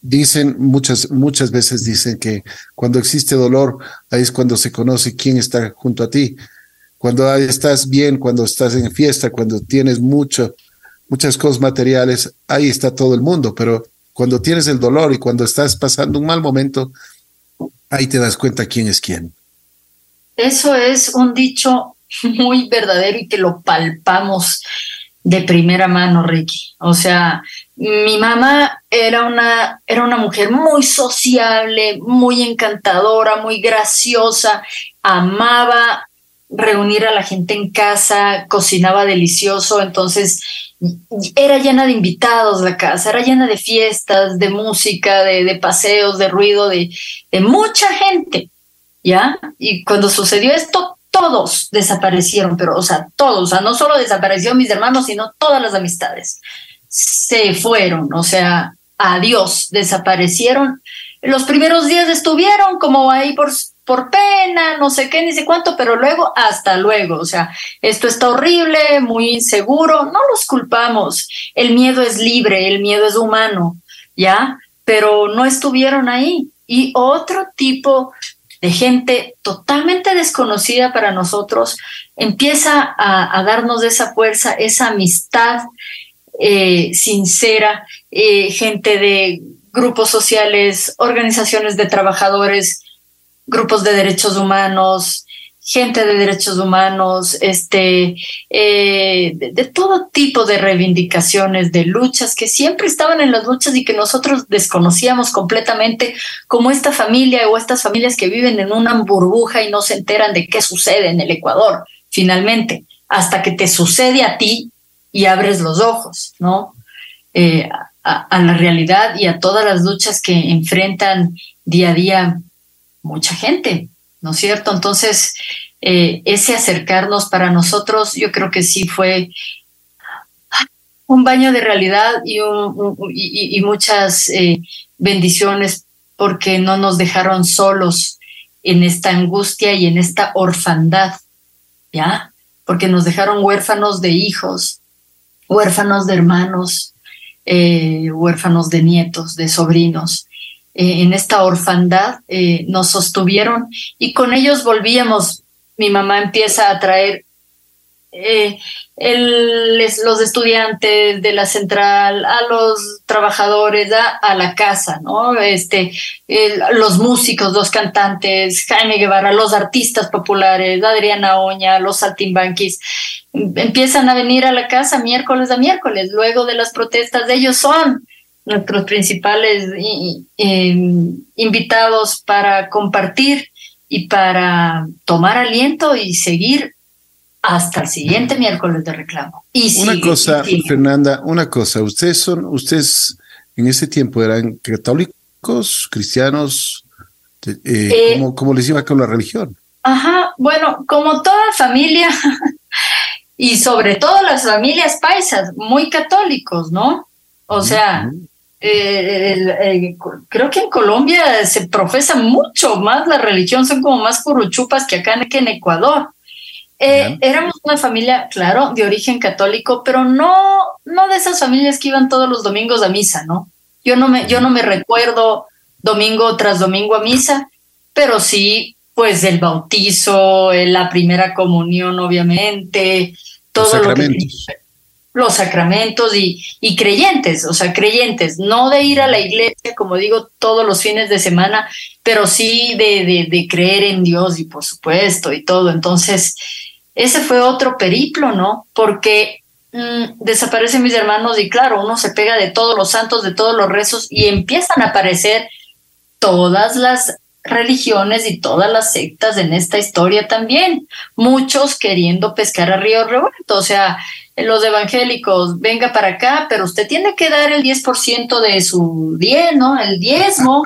dicen muchas muchas veces dicen que cuando existe dolor ahí es cuando se conoce quién está junto a ti. Cuando estás bien, cuando estás en fiesta, cuando tienes mucho muchas cosas materiales, ahí está todo el mundo, pero cuando tienes el dolor y cuando estás pasando un mal momento, ahí te das cuenta quién es quién. Eso es un dicho muy verdadero y que lo palpamos de primera mano, Ricky. O sea, mi mamá era una, era una mujer muy sociable, muy encantadora, muy graciosa, amaba reunir a la gente en casa, cocinaba delicioso, entonces era llena de invitados la casa, era llena de fiestas, de música, de, paseos, de ruido, de, de mucha gente, ¿ya? Y cuando sucedió esto, todos desaparecieron, pero, o sea, todos, o sea, no solo desaparecieron mis hermanos, sino todas las amistades. Se fueron, o sea, adiós, desaparecieron. Los primeros días estuvieron como ahí por, por pena, no sé qué, ni sé cuánto, pero luego, hasta luego, o sea, esto está horrible, muy inseguro, no los culpamos. El miedo es libre, el miedo es humano, ¿ya? Pero no estuvieron ahí. Y otro tipo de gente totalmente desconocida para nosotros, empieza a, darnos esa fuerza, esa amistad eh, sincera, eh, gente de grupos sociales, organizaciones de trabajadores, grupos de derechos humanos, gente de derechos humanos, este, eh, de, todo tipo de reivindicaciones, de luchas que siempre estaban en las luchas y que nosotros desconocíamos completamente, como esta familia o estas familias que viven en una burbuja y no se enteran de qué sucede en el Ecuador, finalmente, hasta que te sucede a ti y abres los ojos, ¿no? Eh, a, a la realidad y a todas las luchas que enfrentan día a día mucha gente. ¿No es cierto? Entonces, eh, ese acercarnos para nosotros, yo creo que sí fue un baño de realidad y, muchas eh, bendiciones porque no nos dejaron solos en esta angustia y en esta orfandad, ¿ya? Porque nos dejaron huérfanos de hijos, huérfanos de hermanos, eh, huérfanos de nietos, de sobrinos. Eh, en esta orfandad, eh, nos sostuvieron y con ellos volvíamos. Mi mamá empieza a traer eh, los estudiantes de la central, a los trabajadores, a, la casa, ¿no? Este, los músicos, los cantantes, Jaime Guevara, los artistas populares, Adriana Oña, los saltimbanquis, empiezan a venir a la casa miércoles a miércoles, luego de las protestas ellos son nuestros principales invitados para compartir y para tomar aliento y seguir hasta el siguiente miércoles de reclamo. Y una cosa, Fernanda, una cosa, ustedes son, ustedes en ese tiempo eran católicos, cristianos, eh, eh, ¿cómo, les iba con la religión? Ajá, bueno, como toda familia, y sobre todo las familias paisas, muy católicos, ¿no? O sea, eh, creo que en Colombia se profesa mucho más la religión, son como más curuchupas que acá que en Ecuador. Eh, éramos una familia, claro, de origen católico, pero no, no de esas familias que iban todos los domingos a misa, ¿no? Yo no me, yo no me recuerdo domingo tras domingo a misa, pero sí, pues el bautizo, eh, la primera comunión, obviamente, todo lo que los sacramentos y, y, creyentes, o sea, creyentes, no de ir a la iglesia, como digo, todos los fines de semana, pero sí de, de, creer en Dios y por supuesto y todo. Entonces, ese fue otro periplo, ¿no? Porque mm, desaparecen mis hermanos y claro, uno se pega de todos los santos, de todos los rezos y empiezan a aparecer todas las religiones y todas las sectas en esta historia también, muchos queriendo pescar a río revuelto, o sea, los evangélicos, venga para acá, pero usted tiene que dar el 10% de su diez, ¿no? El diezmo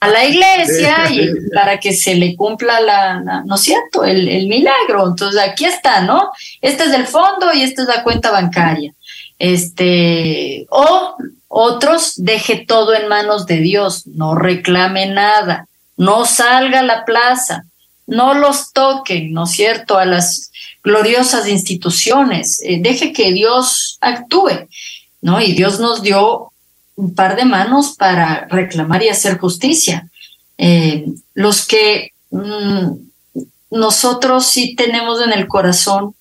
a la iglesia y para que se le cumpla la, ¿no es cierto? El, el, milagro. Entonces aquí está, ¿no? Este es el fondo y esta es la cuenta bancaria. Este, o otros, deje todo en manos de Dios, no reclame nada, no salga a la plaza, no los toquen, ¿no es cierto? A las gloriosas instituciones, eh, deje que Dios actúe, ¿no? Y Dios nos dio un par de manos para reclamar y hacer justicia. Eh, los que mm, nosotros sí tenemos en el corazón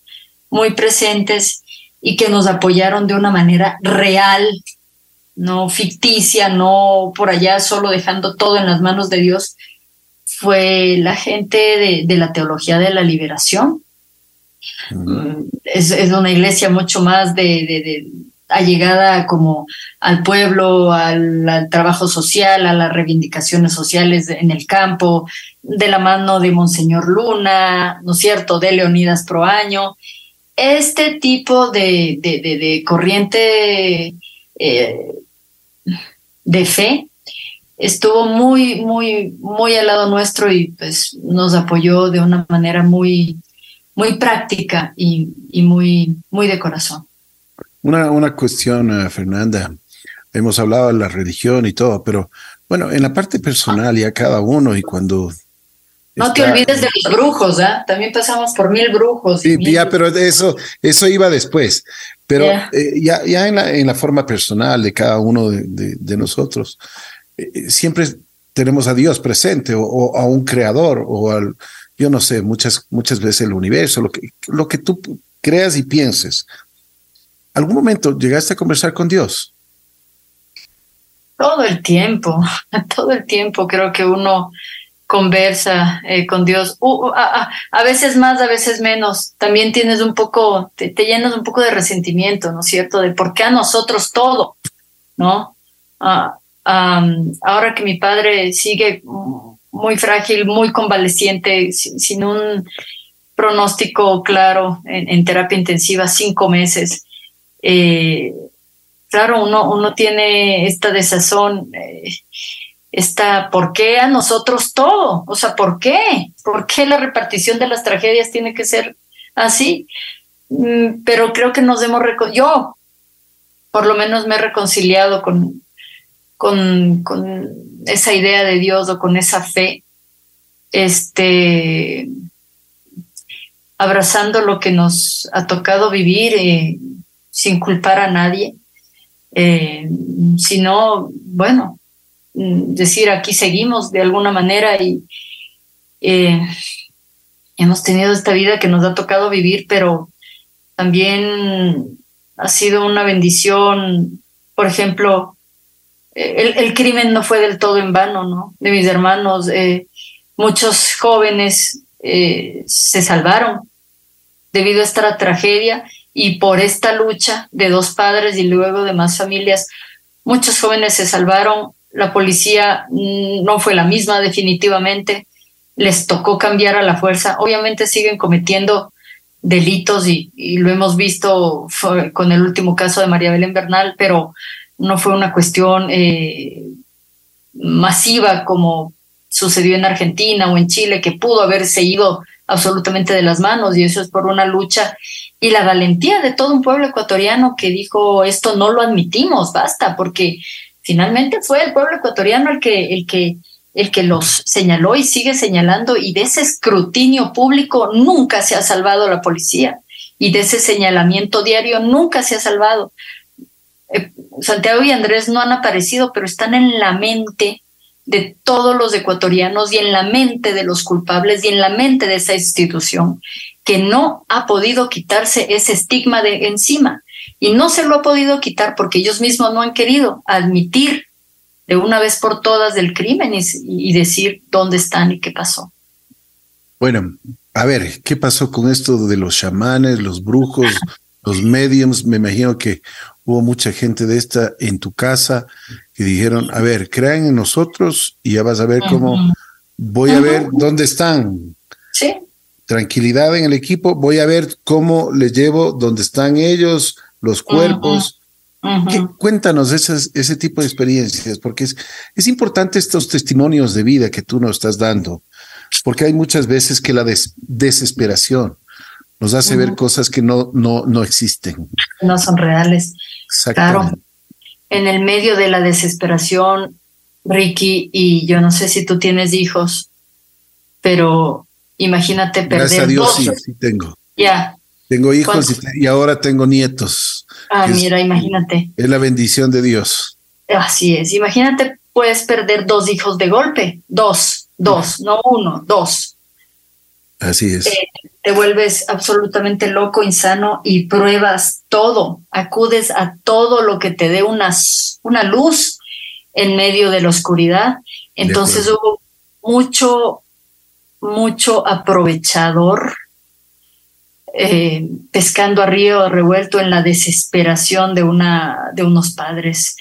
muy presentes y que nos apoyaron de una manera real, no ficticia, no por allá solo dejando todo en las manos de Dios, fue la gente de, de la teología de la liberación, mm, es, una iglesia mucho más de, allegada como al pueblo, al, trabajo social, a las reivindicaciones sociales en el campo, de la mano de Monseñor Luna, ¿no es cierto?, de Leonidas Proaño. Este tipo de, corriente eh, de fe estuvo muy, muy, muy al lado nuestro y pues nos apoyó de una manera muy, muy práctica y, muy, muy de corazón. Una, una cuestión, eh, Fernanda. Hemos hablado de la religión y todo, pero bueno, en la parte personal y a cada uno y cuando... No te olvides de los brujos, ¿ah? También pasamos por mil brujos. Sí, ya, pero eso, eso iba después. Pero eh, ya, ya en, la, en la forma personal de cada uno de, de nosotros, eh, siempre tenemos a Dios presente o, a un creador o al, yo no sé, muchas, muchas veces el universo, lo que, lo que tú creas y pienses. ¿Algún momento llegaste a conversar con Dios? Todo el tiempo, todo el tiempo creo que uno conversa eh, con Dios. a, veces más, a veces menos. También tienes un poco, te, llenas un poco de resentimiento, ¿no es cierto? De por qué a nosotros todo, ¿no? Ah, ahora que mi padre sigue muy frágil, muy convaleciente, sin, un pronóstico claro en, terapia intensiva, cinco meses. Eh, claro, uno, uno tiene esta desazón, eh, esta, ¿por qué a nosotros todo? O sea, ¿por qué? ¿Por qué la repartición de las tragedias tiene que ser así? Mm, pero creo que nos hemos, yo por lo menos me he reconciliado con, con, esa idea de Dios o con esa fe, este, abrazando lo que nos ha tocado vivir eh, sin culpar a nadie, eh, sino, bueno, mm, decir aquí seguimos de alguna manera y eh, hemos tenido esta vida que nos ha tocado vivir, pero también ha sido una bendición, por ejemplo, el, crimen no fue del todo en vano, ¿no? De mis hermanos, eh, muchos jóvenes eh, se salvaron debido a esta tragedia y por esta lucha de dos padres y luego de más familias, muchos jóvenes se salvaron. La policía mm, no fue la misma definitivamente, les tocó cambiar a la fuerza. Obviamente siguen cometiendo delitos y, y lo hemos visto con el último caso de María Belén Bernal, pero no fue una cuestión eh, masiva como sucedió en Argentina o en Chile, que pudo haberse ido absolutamente de las manos, y eso es por una lucha y la valentía de todo un pueblo ecuatoriano que dijo esto no lo admitimos, basta, porque finalmente fue el pueblo ecuatoriano el que, el que, el que los señaló y sigue señalando, y de ese escrutinio público nunca se ha salvado la policía, y de ese señalamiento diario nunca se ha salvado. Eh, Santiago y Andrés no han aparecido, pero están en la mente de todos los ecuatorianos y en la mente de los culpables y en la mente de esa institución que no ha podido quitarse ese estigma de encima y no se lo ha podido quitar porque ellos mismos no han querido admitir de una vez por todas del crimen y, y decir dónde están y qué pasó. Bueno, a ver, ¿qué pasó con esto de los chamanes, los brujos, los mediums? Me imagino que hubo mucha gente de esta en tu casa que dijeron, a ver, crean en nosotros y ya vas a ver cómo voy a ver dónde están. Sí. Tranquilidad en el equipo, voy a ver cómo les llevo dónde están ellos, los cuerpos. cuéntanos esas, ese tipo de experiencias, porque es, es importante estos testimonios de vida que tú nos estás dando, porque hay muchas veces que la desesperación nos hace ver cosas que no, no, no existen. No son reales. Claro, en el medio de la desesperación, Ricky, y yo no sé si tú tienes hijos, pero imagínate perder. Gracias a Dios, sí, sí tengo. Ya. Tengo hijos y, ahora tengo nietos. Ah, mira, imagínate. Es la bendición de Dios. Así es. Imagínate, puedes perder dos hijos de golpe. Dos, dos, no uno, dos. Así es. Eh, te vuelves absolutamente loco, insano y pruebas todo, acudes a todo lo que te dé una, una luz en medio de la oscuridad. Entonces hubo mucho, mucho aprovechador eh, pescando a río revuelto en la desesperación de, una, de unos padres.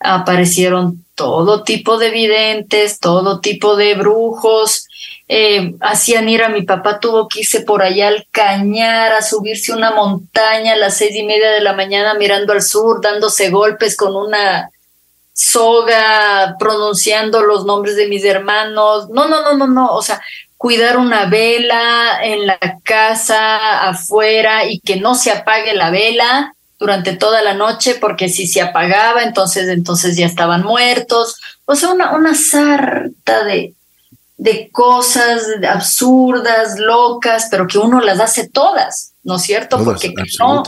Aparecieron todo tipo de videntes, todo tipo de brujos, eh, hacían ir a mi papá, tuvo que irse por allá al cañar, a subirse una montaña a las seis y media de la mañana mirando al sur, dándose golpes con una soga, pronunciando los nombres de mis hermanos. No, no, no, no, no. O sea, cuidar una vela en la casa, afuera, y que no se apague la vela durante toda la noche, porque si se apagaba, entonces, entonces ya estaban muertos. O sea, una, una sarta de, de cosas absurdas, locas, pero que uno las hace todas, ¿no es cierto? Porque que no,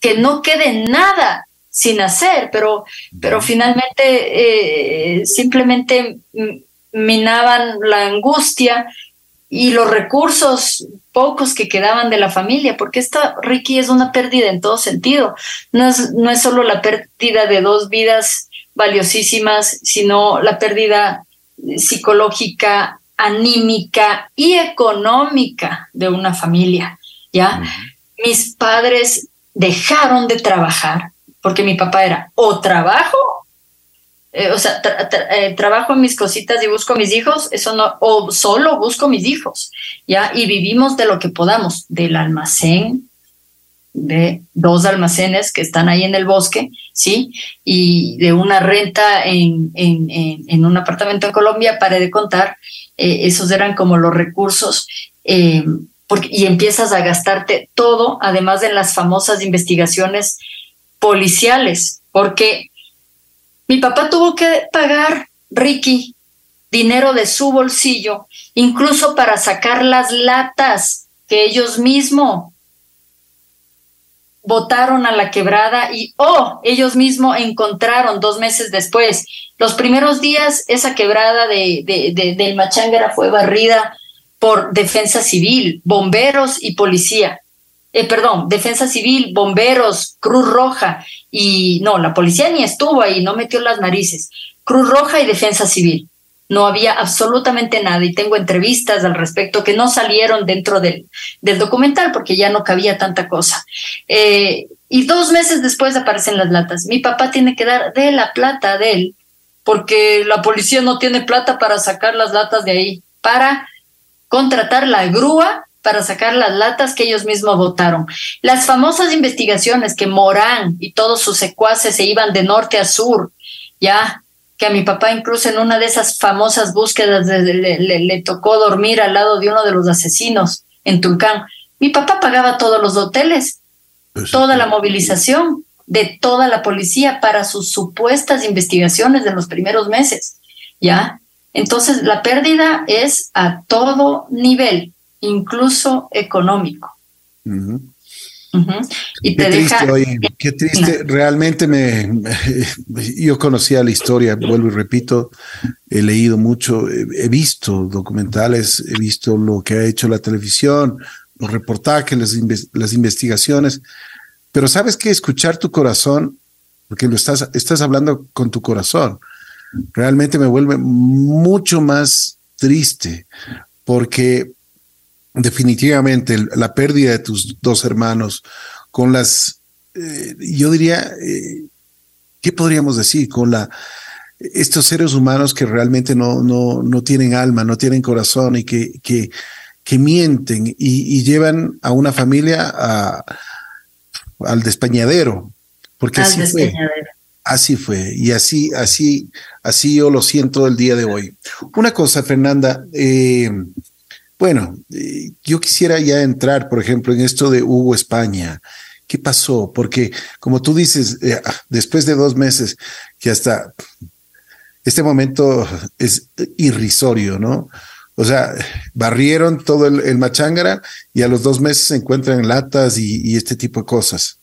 que no quede nada sin hacer, pero, pero finalmente eh, simplemente minaban la angustia y los recursos pocos que quedaban de la familia, porque esta Ricky es una pérdida en todo sentido. No es, no es solo la pérdida de dos vidas valiosísimas, sino la pérdida psicológica, anímica y económica de una familia, ¿ya? Mis padres dejaron de trabajar porque mi papá era o trabajo, eh, o sea, eh, trabajo en mis cositas y busco mis hijos, eso no, o solo busco mis hijos, ¿ya? Y vivimos de lo que podamos, del almacén, de dos almacenes que están ahí en el bosque, ¿sí? Y de una renta en, en, en, un apartamento en Colombia, para de contar, eh, esos eran como los recursos, porque, y empiezas a gastarte todo, además de las famosas investigaciones policiales, porque mi papá tuvo que pagar, Ricky, dinero de su bolsillo, incluso para sacar las latas que ellos mismos votaron a la quebrada y, oh, ellos mismos encontraron dos meses después. Los primeros días esa quebrada de, de, de, del Machángara fue barrida por defensa civil, bomberos y policía eh, perdón, Defensa Civil, Bomberos, Cruz Roja y no, la policía ni estuvo ahí, no metió las narices. Cruz Roja y Defensa Civil. No había absolutamente nada y tengo entrevistas al respecto que no salieron dentro del, del documental porque ya no cabía tanta cosa. Eh, y dos meses después aparecen las latas. Mi papá tiene que dar de la plata de él porque la policía no tiene plata para sacar las latas de ahí, para contratar la grúa para sacar las latas que ellos mismos votaron. Las famosas investigaciones que Morán y todos sus secuaces se iban de norte a sur, ya que a mi papá incluso en una de esas famosas búsquedas le, tocó dormir al lado de uno de los asesinos en Tulcán. Mi papá pagaba todos los hoteles, pues toda la movilización de toda la policía para sus supuestas investigaciones de los primeros meses, ¿ya? Entonces, la pérdida es a todo nivel incluso económico. Y qué triste, oye, qué triste. Realmente me, yo conocía la historia, vuelvo y repito, he leído mucho, he, visto documentales, he visto lo que ha hecho la televisión, los reportajes, las, las investigaciones, pero sabes que escuchar tu corazón, porque lo estás, estás hablando con tu corazón, realmente me vuelve mucho más triste, porque definitivamente la pérdida de tus dos hermanos, con las, eh, yo diría, eh, ¿qué podríamos decir? Con la, estos seres humanos que realmente no, no, no tienen alma, no tienen corazón y que, que, que mienten y, llevan a una familia a, al despeñadero, porque así fue. Así fue, y así, así, así yo lo siento el día de hoy. Una cosa, Fernanda, eh, bueno, eh, yo quisiera ya entrar, por ejemplo, en esto de Hugo España. ¿Qué pasó? Porque, como tú dices, eh, después de dos meses, que hasta este momento es irrisorio, ¿no? O sea, barrieron todo el, el y a los dos meses se encuentran latas y, y este tipo de cosas.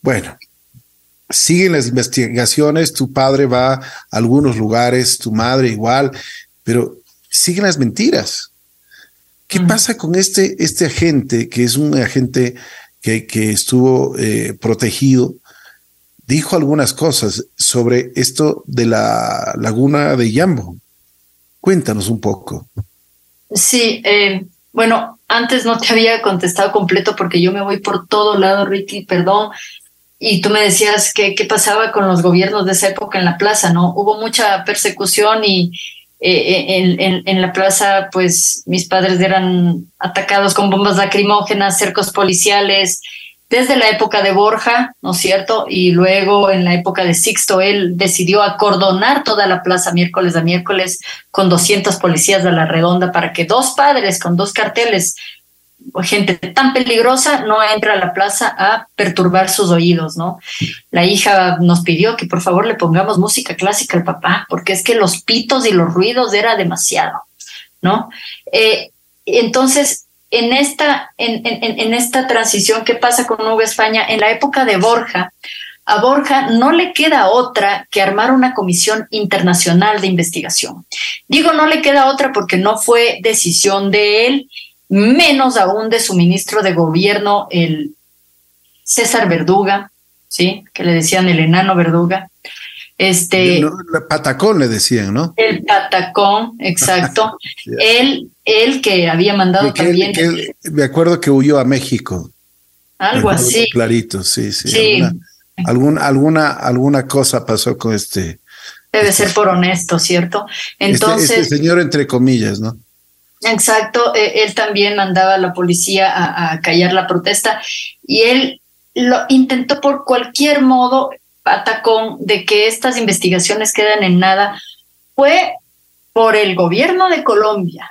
Bueno, siguen las investigaciones, tu padre va a algunos lugares, tu madre igual, pero siguen las mentiras. ¿Qué pasa con este, este agente, que es un agente que, que estuvo eh, protegido? Dijo algunas cosas sobre esto de la laguna de Yambo. Cuéntanos un poco. Sí, eh, bueno, antes no te había contestado completo porque yo me voy por todo lado, Ricky, perdón. Y tú me decías que qué pasaba con los gobiernos de esa época en la plaza, ¿no? Hubo mucha persecución y eh, en, en, en, la plaza, pues mis padres eran atacados con bombas lacrimógenas, cercos policiales, desde la época de Borja, ¿no es cierto? Y luego en la época de Sixto, él decidió acordonar toda la plaza miércoles a miércoles con 200 policías de la redonda para que dos padres con dos carteles, gente tan peligrosa, no entre a la plaza a perturbar sus oídos, ¿no? La hija nos pidió que por favor le pongamos música clásica al papá, porque es que los pitos y los ruidos era demasiado, ¿no? Eh, entonces, en esta, en, en, en, esta transición, ¿qué pasa con Nueva España? En la época de Borja, a Borja no le queda otra que armar una comisión internacional de investigación. Digo, no le queda otra porque no fue decisión de él, menos aún de su ministro de gobierno, el César Verduga, ¿sí? Que le decían el enano Verduga. Este, no, patacón le decían, ¿no? El patacón, exacto. él, él que había mandado que también. que él, me acuerdo que huyó a México. Algo así. Clarito, sí, sí. sí. Alguna, alguna, alguna cosa pasó con este. Debe este, ser por honesto, ¿cierto? Entonces. Este, este señor, entre comillas, ¿no? Exacto, eh, él también mandaba a la policía a, a callar la protesta y él lo intentó por cualquier modo atacón de que estas investigaciones quedan en nada fue por el gobierno de Colombia,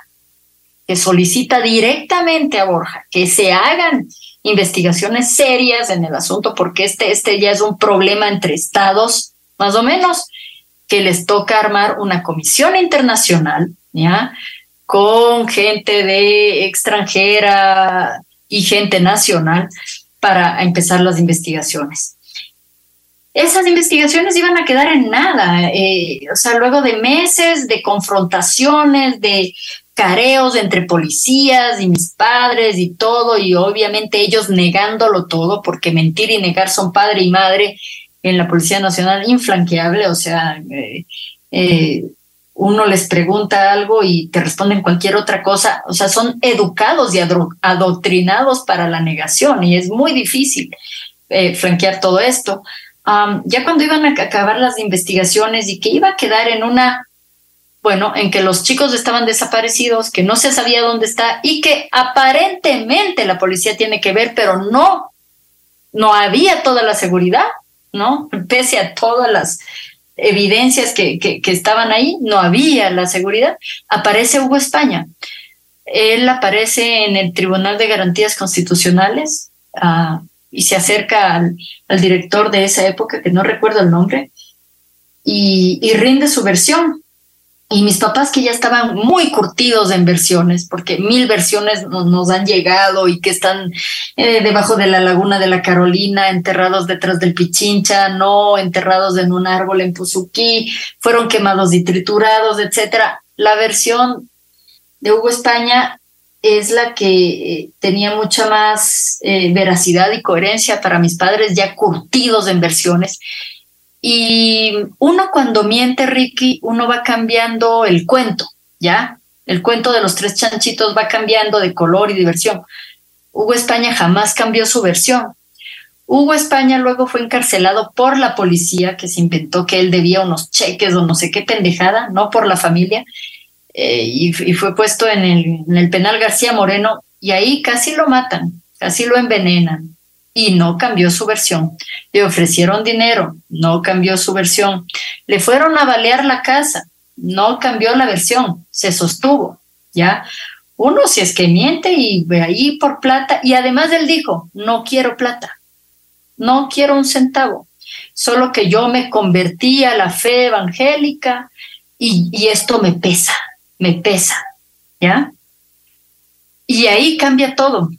que solicita directamente a Borja que se hagan investigaciones serias en el asunto, porque este, este ya es un problema entre estados, más o menos, que les toca armar una comisión internacional, ¿ya? Con gente de extranjera y gente nacional para empezar las investigaciones esas investigaciones iban a quedar en nada. Eh, o sea, luego de meses de confrontaciones, de careos entre policías y mis padres y todo, y obviamente ellos negándolo todo, porque mentir y negar son padre y madre en la Policía Nacional inflanqueable, o sea, eh, eh, uno les pregunta algo y te responden cualquier otra cosa, o sea, son educados y adoctrinados para la negación y es muy difícil eh, flanquear todo esto ya cuando iban a acabar las investigaciones y que iba a quedar en una, bueno, en que los chicos estaban desaparecidos, que no se sabía dónde está y que aparentemente la policía tiene que ver, pero no, no había toda la seguridad, ¿no? Pese a todas las evidencias que, que, estaban ahí, no había la seguridad. Aparece Hugo España. Él aparece en el Tribunal de Garantías Constitucionales. Uh, y se acerca al, al, director de esa época, que no recuerdo el nombre, y, y, rinde su versión. Y mis papás que ya estaban muy curtidos en versiones, porque mil versiones nos, han llegado y que están eh, debajo de la laguna de la Carolina, enterrados detrás del Pichincha, no enterrados en un árbol en Puzuquí, fueron quemados y triturados, etcétera. La versión de Hugo España es la que tenía mucha más eh, veracidad y coherencia para mis padres ya curtidos en versiones. Y uno cuando miente, Ricky, uno va cambiando el cuento, ¿ya? El cuento de los tres chanchitos va cambiando de color y diversión. Hugo España jamás cambió su versión. Hugo España luego fue encarcelado por la policía que se inventó que él debía unos cheques o no sé qué pendejada, no por la familia eh, y, fue puesto en el, en el penal García Moreno y ahí casi lo matan, casi lo envenenan y no cambió su versión. Le ofrecieron dinero, no cambió su versión. Le fueron a balear la casa, no cambió la versión, se sostuvo, ¿ya? Uno si es que miente y ve ahí por plata y además él dijo, no quiero plata, no quiero un centavo, solo que yo me convertí a la fe evangélica y, y esto me pesa, me pesa, ¿ya? Y ahí cambia todo,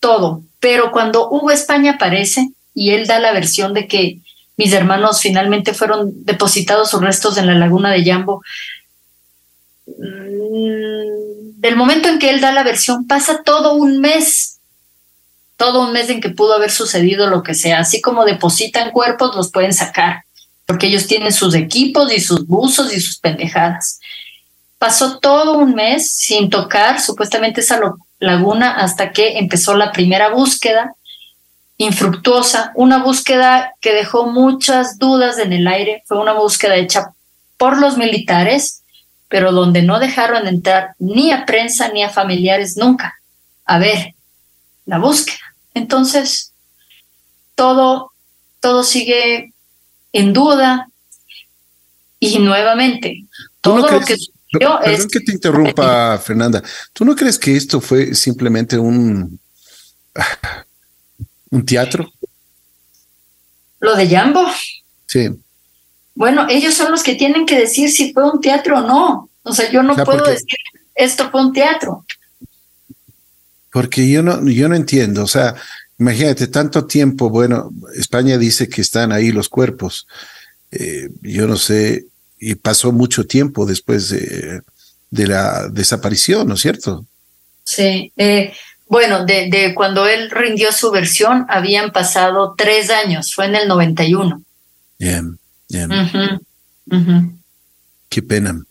todo. Pero cuando Hugo España aparece y él da la versión de que mis hermanos finalmente fueron depositados sus restos en la laguna de Yambo, mm, del momento en que él da la versión pasa todo un mes, todo un mes en que pudo haber sucedido lo que sea, así como depositan cuerpos, los pueden sacar, porque ellos tienen sus equipos y sus buzos y sus pendejadas. Pasó todo un mes sin tocar supuestamente esa laguna hasta que empezó la primera búsqueda infructuosa, una búsqueda que dejó muchas dudas en el aire, fue una búsqueda hecha por los militares, pero donde no dejaron entrar ni a prensa ni a familiares nunca. A ver, la búsqueda. Entonces, todo, todo sigue en duda y nuevamente, todo lo que Perdón que te interrumpa, Fernanda. ¿Tú no crees que esto fue simplemente un, un teatro? ¿Lo de Jambo? Sí. Bueno, ellos son los que tienen que decir si fue un teatro o no. O sea, yo no puedo decir esto fue un teatro. Porque yo no, yo no entiendo. O sea, imagínate, tanto tiempo, bueno, España dice que están ahí los cuerpos. Eh, yo no sé, y pasó mucho tiempo después de, de la desaparición, ¿no es cierto? Sí, eh, bueno, de, de, cuando él rindió su versión habían pasado tres años, fue en el 91. Bien, bien. Qué pena.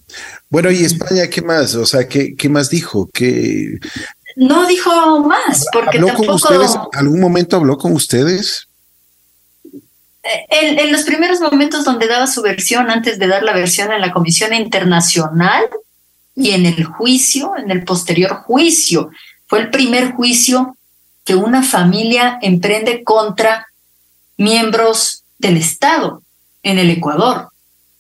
Bueno, ¿y España qué más? O sea, ¿qué, qué más dijo? ¿Qué... No dijo más, porque ¿Habló tampoco... con ustedes? ¿Algún momento habló con ustedes? En, los primeros momentos donde daba su versión, antes de dar la versión en la Comisión Internacional y en el juicio, en el posterior juicio, fue el primer juicio que una familia emprende contra miembros del Estado en el Ecuador.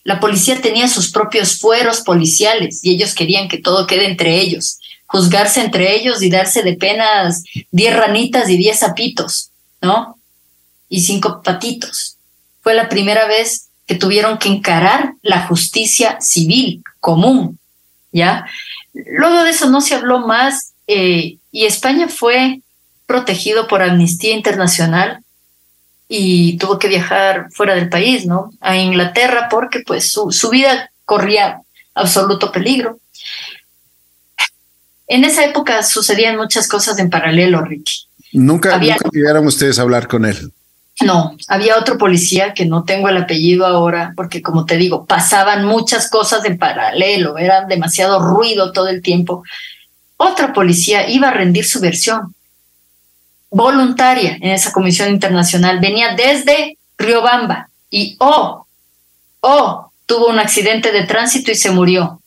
La policía tenía sus propios fueros policiales y ellos querían que todo quede entre ellos, juzgarse entre ellos y darse de penas diez ranitas y diez sapitos, ¿no? Y cinco patitos. Fue la primera vez que tuvieron que encarar la justicia civil común, ¿ya? Luego de eso no se habló más eh, y España fue protegido por Amnistía Internacional y tuvo que viajar fuera del país, ¿no? A Inglaterra porque pues su, su vida corría absoluto peligro. En esa época sucedían muchas cosas en paralelo, Ricky. Nunca, había, nunca llegaron ustedes a hablar con él. No, había otro policía que no tengo el apellido ahora, porque como te digo, pasaban muchas cosas en paralelo, era demasiado ruido todo el tiempo. Otra policía iba a rendir su versión voluntaria en esa comisión internacional, venía desde Riobamba y oh, oh, tuvo un accidente de tránsito y se murió.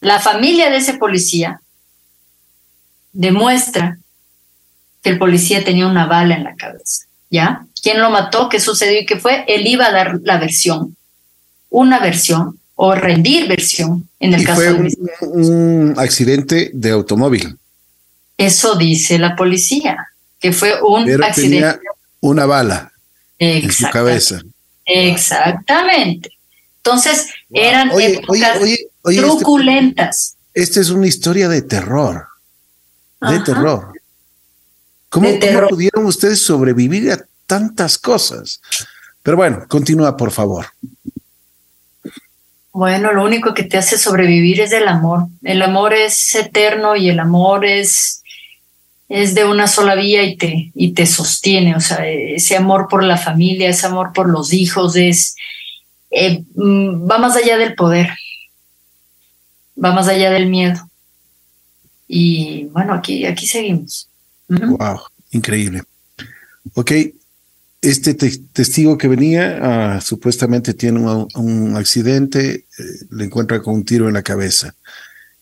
La familia de ese policía demuestra que el policía tenía una bala en la cabeza, ¿ya? ¿Quién lo mató? ¿Qué sucedió y qué fue? Él iba a dar la versión, una versión o rendir versión en el y caso fue de un, un accidente de automóvil. Eso dice la policía, que fue un Pero accidente. tenía una bala en su cabeza. Exactamente. Entonces Wow. eran Oye, épocas oye, oye, este- truculentas. Esta es una historia de terror. De Ajá. terror. ¿Cómo, pudieron ustedes sobrevivir a tantas cosas? Pero bueno, continúa, por favor. Bueno, lo único que te hace sobrevivir es el amor. El amor es eterno y el amor es, es de una sola vía y te, y te sostiene. O sea, ese amor por la familia, ese amor por los hijos, es eh, mm, va más allá del poder, va más allá del miedo. Y bueno, aquí, aquí seguimos. Wow, increíble. Ok, este te- testigo que venía ah, supuestamente tiene un, un accidente, eh, le encuentra con un tiro en la cabeza.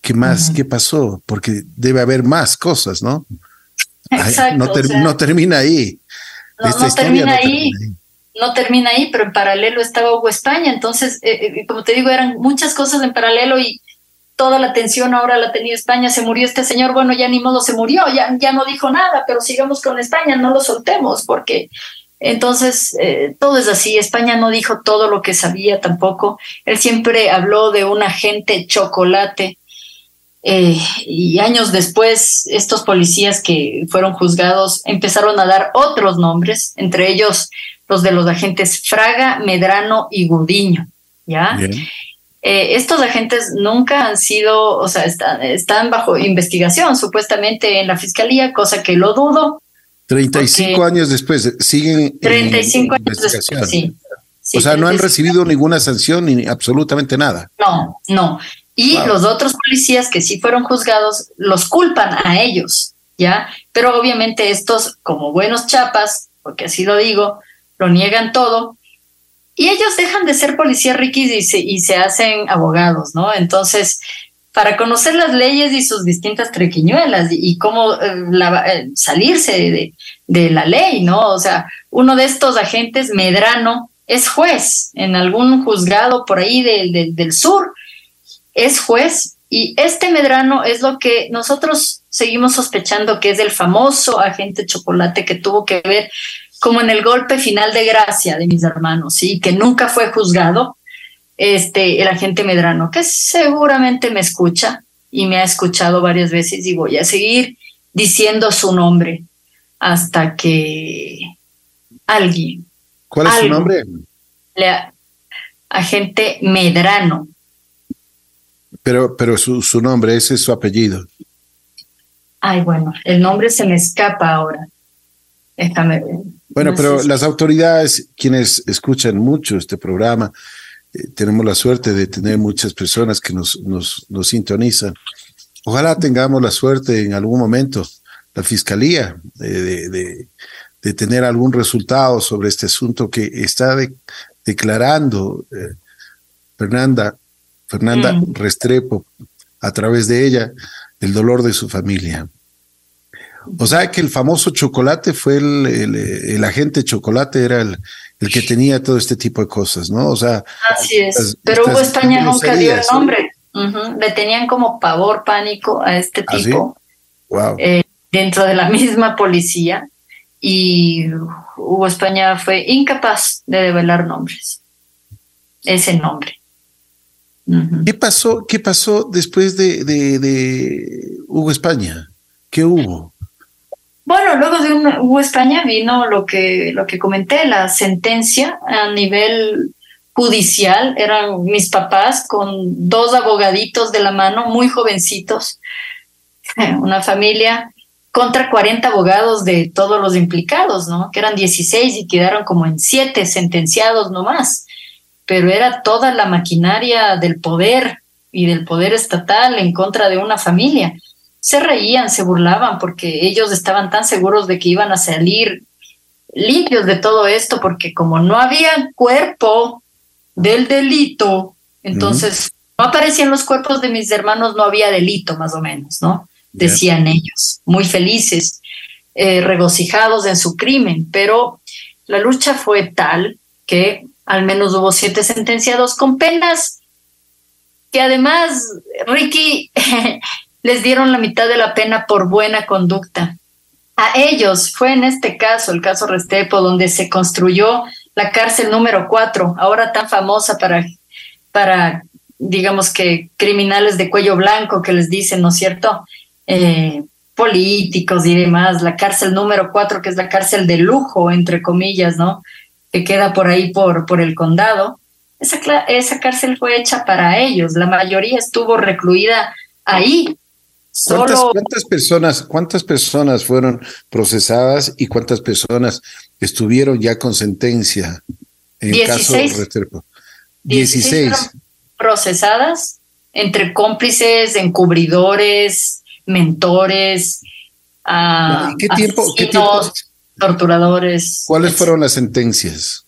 ¿Qué más? ¿Qué pasó? Porque debe haber más cosas, ¿no? Exacto. no, ter- o sea, no termina ahí. no- Esta no historia termina no ahí. termina ahí. no termina ahí, pero en paralelo estaba Hugo España. Entonces, eh, eh, como te digo, eran muchas cosas en paralelo y toda la atención ahora la tenía España. Se murió este señor, bueno, ya ni modo se murió, ya, ya no dijo nada, pero sigamos con España, no lo soltemos, porque entonces eh, todo es así. España no dijo todo lo que sabía tampoco. Él siempre habló de un agente chocolate. Eh, y años después, estos policías que fueron juzgados empezaron a dar otros nombres, entre ellos los de los agentes Fraga, Medrano y Gudiño, ¿ya? Eh, estos agentes nunca han sido, o sea, están, están bajo investigación supuestamente en la fiscalía, cosa que lo dudo. 35 Porque- años después, siguen en 35 años investigación. después, sí. Sí, o sea, no han 35 recibido ninguna sanción ni absolutamente nada. No, no. Y los otros policías que sí fueron juzgados los culpan a ellos, ¿ya? Pero obviamente estos, como buenos chapas, porque así lo digo, lo niegan todo. Y ellos dejan de ser policías riquis y se, y se hacen abogados, ¿no? Entonces, para conocer las leyes y sus distintas trequiñuelas y, cómo eh, eh, salirse de, de, la ley, ¿no? O sea, uno de estos agentes, Medrano, es juez en algún juzgado por ahí del sur, es juez y este Medrano es lo que nosotros seguimos sospechando que es el famoso agente chocolate que tuvo que ver como en el golpe final de gracia de mis hermanos, y que nunca fue juzgado, este, el agente Medrano, que seguramente me escucha y me ha escuchado varias veces y voy a seguir diciendo su nombre hasta que alguien. ¿Cuál es su nombre? agente Medrano. Pero, pero su, su nombre, ese es su apellido. Ay, bueno, el nombre se me escapa ahora. Déjame ver. Bueno, pero las autoridades, quienes escuchan mucho este programa, eh, tenemos la suerte de tener muchas personas que nos, nos, nos sintonizan. Ojalá tengamos la suerte en algún momento, la fiscalía, de, de, de tener algún resultado sobre este asunto que está declarando eh, Fernanda, Fernanda mm. Restrepo, a través de ella, el dolor de su familia. O sea que el famoso chocolate fue el, el, agente chocolate, era el, el, que tenía todo este tipo de cosas, ¿no? O sea. Así es. Pero Hugo España nunca dio el nombre. Le tenían como pavor, pánico a este ¿Ah, tipo. wow. Eh, dentro de la misma policía. Y Hugo España fue incapaz de develar nombres. Ese nombre. ¿Qué pasó? ¿Qué pasó después de, de, de Hugo España? ¿Qué hubo? Bueno, luego de un, España vino lo que, lo que comenté, la sentencia a nivel judicial. Eran mis papás con dos abogaditos de la mano, muy jovencitos, una familia contra 40 abogados de todos los implicados, ¿no? Que eran 16 y quedaron como en siete sentenciados nomás. Pero era toda la maquinaria del poder y del poder estatal en contra de una familia se reían, se burlaban porque ellos estaban tan seguros de que iban a salir limpios de todo esto, porque como no había cuerpo del delito, entonces no aparecían los cuerpos de mis hermanos, no había delito más o menos, ¿no? Decían ellos, muy felices, eh, regocijados en su crimen, pero la lucha fue tal que al menos hubo siete sentenciados con penas que además, Ricky, les dieron la mitad de la pena por buena conducta. A ellos fue en este caso, el caso Restepo, donde se construyó la cárcel número cuatro, ahora tan famosa para, para, digamos que, criminales de cuello blanco que les dicen, ¿no es cierto? Eh, políticos y demás, la cárcel número cuatro, que es la cárcel de lujo, entre comillas, ¿no? Que queda por ahí por, por el condado. Esa, esa cárcel fue hecha para ellos, la mayoría estuvo recluida ahí ¿Cuántas, personas, ¿Cuántas personas fueron procesadas y cuántas personas estuvieron ya con sentencia en el caso Restrepo? 16. procesadas entre cómplices, encubridores, mentores, uh, ¿Qué, tiempo, ¿Qué tiempo? torturadores. ¿Cuáles fueron las sentencias?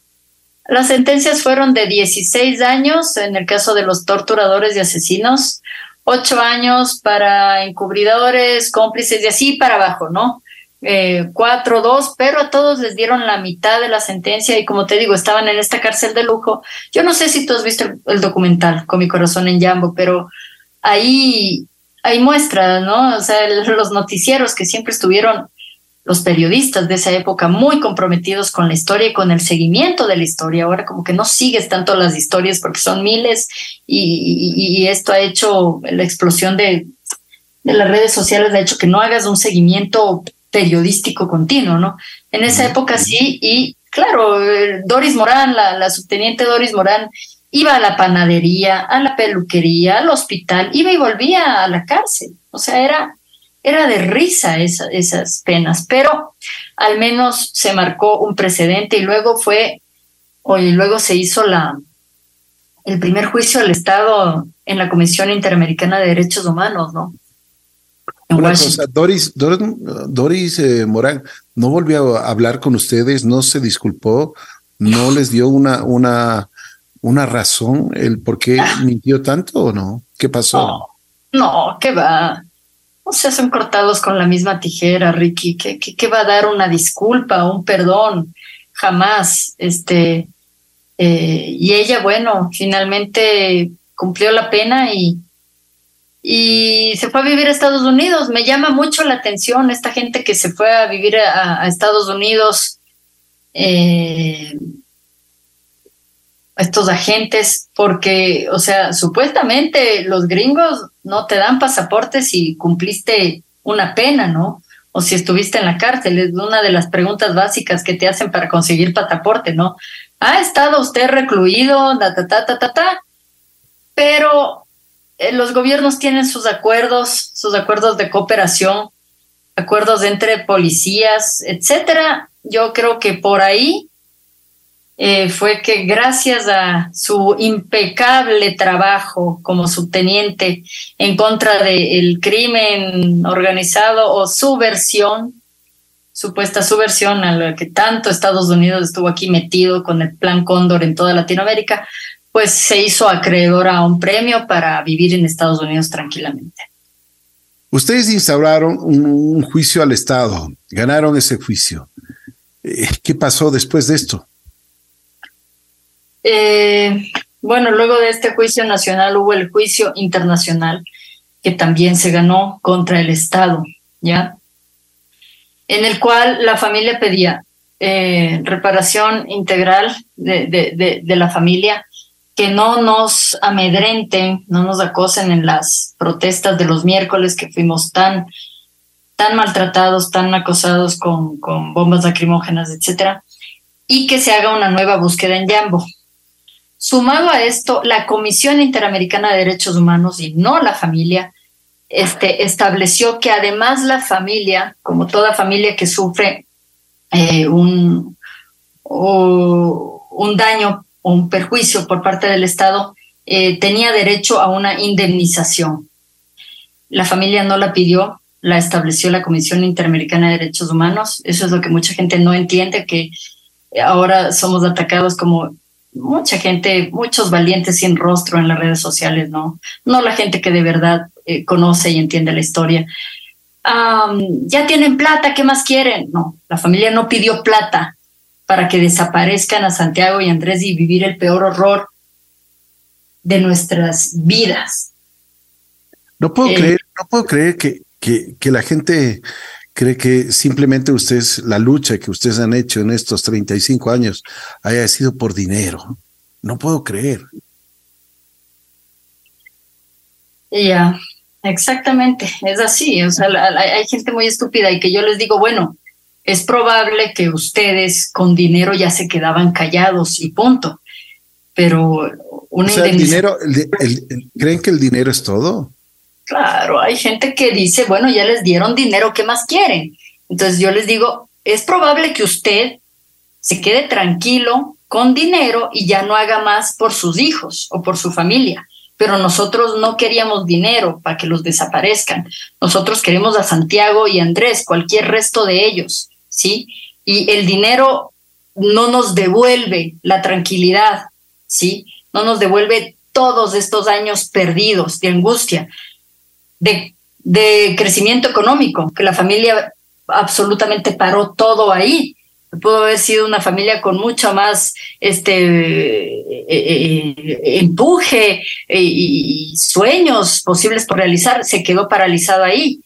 Las sentencias fueron de 16 años en el caso de los torturadores y asesinos, ocho años para encubridores, cómplices y así para abajo, ¿no? Eh, cuatro, dos, pero a todos les dieron la mitad de la sentencia y como te digo, estaban en esta cárcel de lujo. Yo no sé si tú has visto el, documental con mi corazón en Jambo, pero ahí hay muestras, ¿no? O sea, los noticieros que siempre estuvieron los periodistas de esa época muy comprometidos con la historia y con el seguimiento de la historia. Ahora como que no sigues tanto las historias porque son miles y, esto ha hecho la explosión de, de, las redes sociales, ha hecho que no hagas un seguimiento periodístico continuo, ¿no? En esa época sí, y claro, Doris Morán, la, la subteniente Doris Morán, iba a la panadería, a la peluquería, al hospital, iba y volvía a la cárcel. O sea, era era de risa esas penas, pero al menos se marcó un precedente y luego fue, o luego se hizo la, el primer juicio al Estado en la Comisión Interamericana de Derechos Humanos, ¿no? Una cosa, Doris, Doris, eh, Morán, ¿no volvió a hablar con ustedes? ¿No se disculpó? ¿No les dio una, una, una razón el por qué ah. mintió tanto o no? ¿Qué pasó? No, no, ¿qué va? No se hacen cortados con la misma tijera, Ricky. ¿Qué, va a dar una disculpa, un perdón? Jamás. Este, eh, y ella, bueno, finalmente cumplió la pena y, y se fue a vivir a Estados Unidos. Me llama mucho la atención esta gente que se fue a vivir a, Estados Unidos, eh, estos agentes, porque, o sea, supuestamente los gringos no te dan pasaporte si cumpliste una pena, ¿no? O si estuviste en la cárcel, es una de las preguntas básicas que te hacen para conseguir pasaporte, ¿no? ¿Ha estado usted recluido? Ta, ta, ta, ta, ta, Pero eh, los gobiernos tienen sus acuerdos, sus acuerdos de cooperación, acuerdos entre policías, etcétera. Yo creo que por ahí eh, fue que gracias a su impecable trabajo como subteniente en contra del crimen organizado o subversión, supuesta subversión a la que tanto Estados Unidos estuvo aquí metido con el Plan Cóndor en toda Latinoamérica, pues se hizo acreedor a un premio para vivir en Estados Unidos tranquilamente. Ustedes instauraron un, juicio al Estado, ganaron ese juicio. Eh, ¿Qué pasó después de esto? Eh, bueno, luego de este juicio nacional hubo el juicio internacional que también se ganó contra el Estado, ¿ya? en el cual la familia pedía eh, reparación integral de, la familia, que no nos amedrenten, no nos acosen en las protestas de los miércoles que fuimos tan, tan maltratados, tan acosados con, con bombas lacrimógenas, etcétera, y que se haga una nueva búsqueda en Yambo. Sumado a esto, la Comisión Interamericana de Derechos Humanos y no la familia este, estableció que además la familia, como toda familia que sufre eh, un, un daño o un perjuicio por parte del Estado, eh, tenía derecho a una indemnización. La familia no la pidió, la estableció la Comisión Interamericana de Derechos Humanos. Eso es lo que mucha gente no entiende, que ahora somos atacados como mucha gente, muchos valientes sin rostro en las redes sociales, ¿no? No la gente que de verdad eh, conoce y entiende la historia. ya tienen plata, ¿qué más quieren? No, la familia no pidió plata para que desaparezcan a Santiago y Andrés y vivir el peor horror de nuestras vidas. No puedo eh, creer, no puedo creer que, que, que la gente cree que simplemente ustedes, la lucha que ustedes han hecho en estos 35 años haya sido por dinero. No puedo creer. Ya, exactamente, es así. O sea, hay gente muy estúpida y que yo les digo, bueno, es probable que ustedes con dinero ya se quedaban callados y punto. Pero una o el dinero, ¿creen que el dinero es todo? Claro, hay gente que dice, bueno, ya les dieron dinero, ¿qué más quieren? Entonces yo les digo, es probable que usted se quede tranquilo con dinero y ya no haga más por sus hijos o por su familia. Pero nosotros no queríamos dinero para que los desaparezcan. Nosotros queremos a Santiago y Andrés, cualquier resto de ellos, ¿sí? Y el dinero no nos devuelve la tranquilidad, ¿sí? No nos devuelve todos estos años perdidos de angustia de, crecimiento económico, que la familia absolutamente paró todo ahí. Pudo haber sido una familia con mucho más este eh, eh, empuje y, sueños posibles por realizar, se quedó paralizado ahí.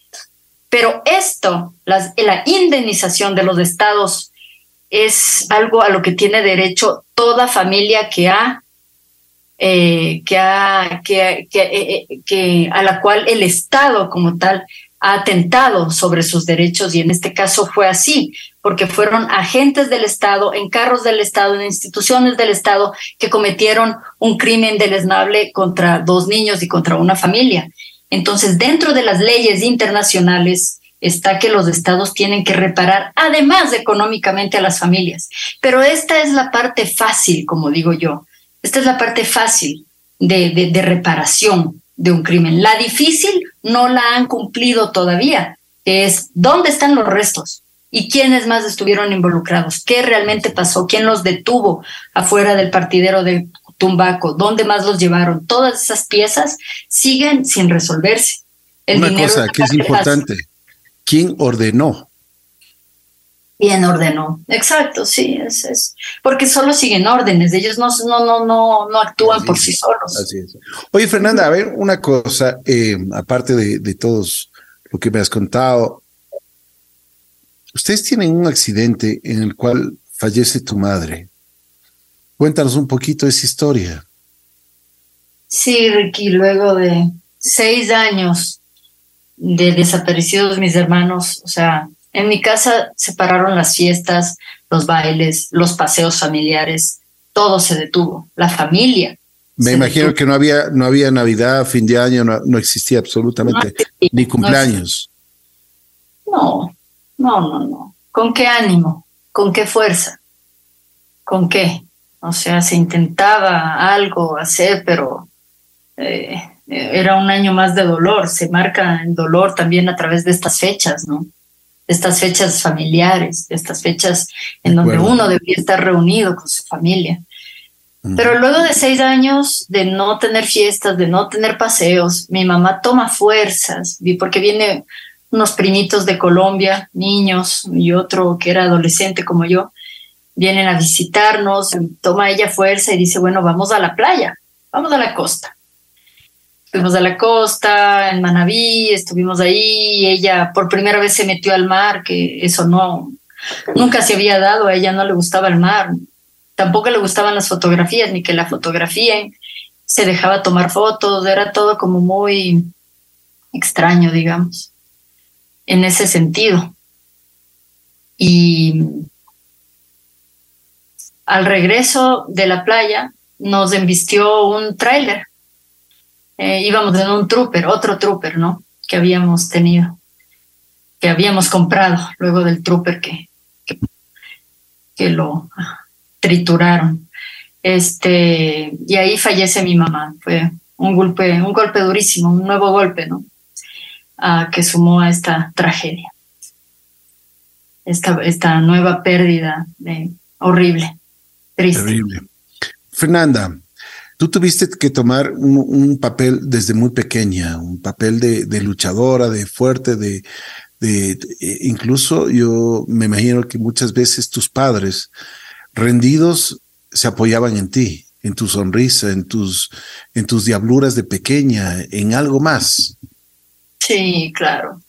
Pero esto, la indemnización de los estados, es algo a lo que tiene derecho toda familia que ha eh, que, eh, eh, que, a la cual el Estado como tal ha atentado sobre sus derechos y en este caso fue así, porque fueron agentes del Estado, en carros del Estado, en instituciones del Estado que cometieron un crimen deleznable contra dos niños y contra una familia. Entonces, dentro de las leyes internacionales está que los estados tienen que reparar, además económicamente, a las familias. Pero esta es la parte fácil, como digo yo. Esta es la parte fácil. de, de, reparación de un crimen. La difícil no la han cumplido todavía, que es dónde están los restos y quiénes más estuvieron involucrados, qué realmente pasó, quién los detuvo afuera del partidero de Tumbaco, dónde más los llevaron. Todas esas piezas siguen sin resolverse. Una cosa que es importante, ¿quién ordenó? ¿Quién ordenó? Exacto, sí, es, es porque solo siguen órdenes, ellos no, no, no, no, no actúan por sí solos. Así es. Oye, Fernanda, a ver, una cosa, eh, aparte de, de todos lo que me has contado, ustedes tienen un accidente en el cual fallece tu madre. Cuéntanos un poquito esa historia. Sí, Ricky, luego de seis años de desaparecidos mis hermanos, o sea, en mi casa se pararon las fiestas, los bailes, los paseos familiares, todo se detuvo, la familia. Me imagino que no había, no había Navidad, fin de año, no, existía absolutamente, ni cumpleaños. No, no, no, no. ¿Con qué ánimo? ¿Con qué fuerza? ¿Con qué? O sea, se intentaba algo hacer, pero eh, era un año más de dolor, se marca el dolor también a través de estas fechas, ¿no? Estas fechas familiares, estas fechas en donde uno debería estar reunido con su familia. Pero luego de seis años de no tener fiestas, de no tener paseos, mi mamá toma fuerzas, porque viene unos primitos de Colombia, niños, y otro que era adolescente como yo, vienen a visitarnos, toma ella fuerza y dice, bueno, vamos a la playa, vamos a la costa. Fuimos a la costa, en Manabí, estuvimos ahí, ella por primera vez se metió al mar, que eso no, nunca se había dado, a ella no le gustaba el mar, tampoco le gustaban las fotografías, ni que la fotografíen, se dejaba tomar fotos, era todo como muy extraño, digamos, en ese sentido. Y al regreso de la playa nos embistió un tráiler eh, íbamos en un trooper, otro trooper, ¿no? Que habíamos tenido, que habíamos comprado luego del trooper que, que, lo trituraron. Este, y ahí fallece mi mamá. Fue un golpe, un golpe durísimo, un nuevo golpe, ¿no? que sumó a esta tragedia. Esta, esta nueva pérdida de, horrible, triste. Terrible. Fernanda, Tú tuviste que tomar un, papel desde muy pequeña, un papel de, luchadora, de fuerte, de, e, incluso yo me imagino que muchas veces tus padres rendidos se apoyaban en ti, en tu sonrisa, en tus, en tus diabluras de pequeña, en algo más. Sí, claro.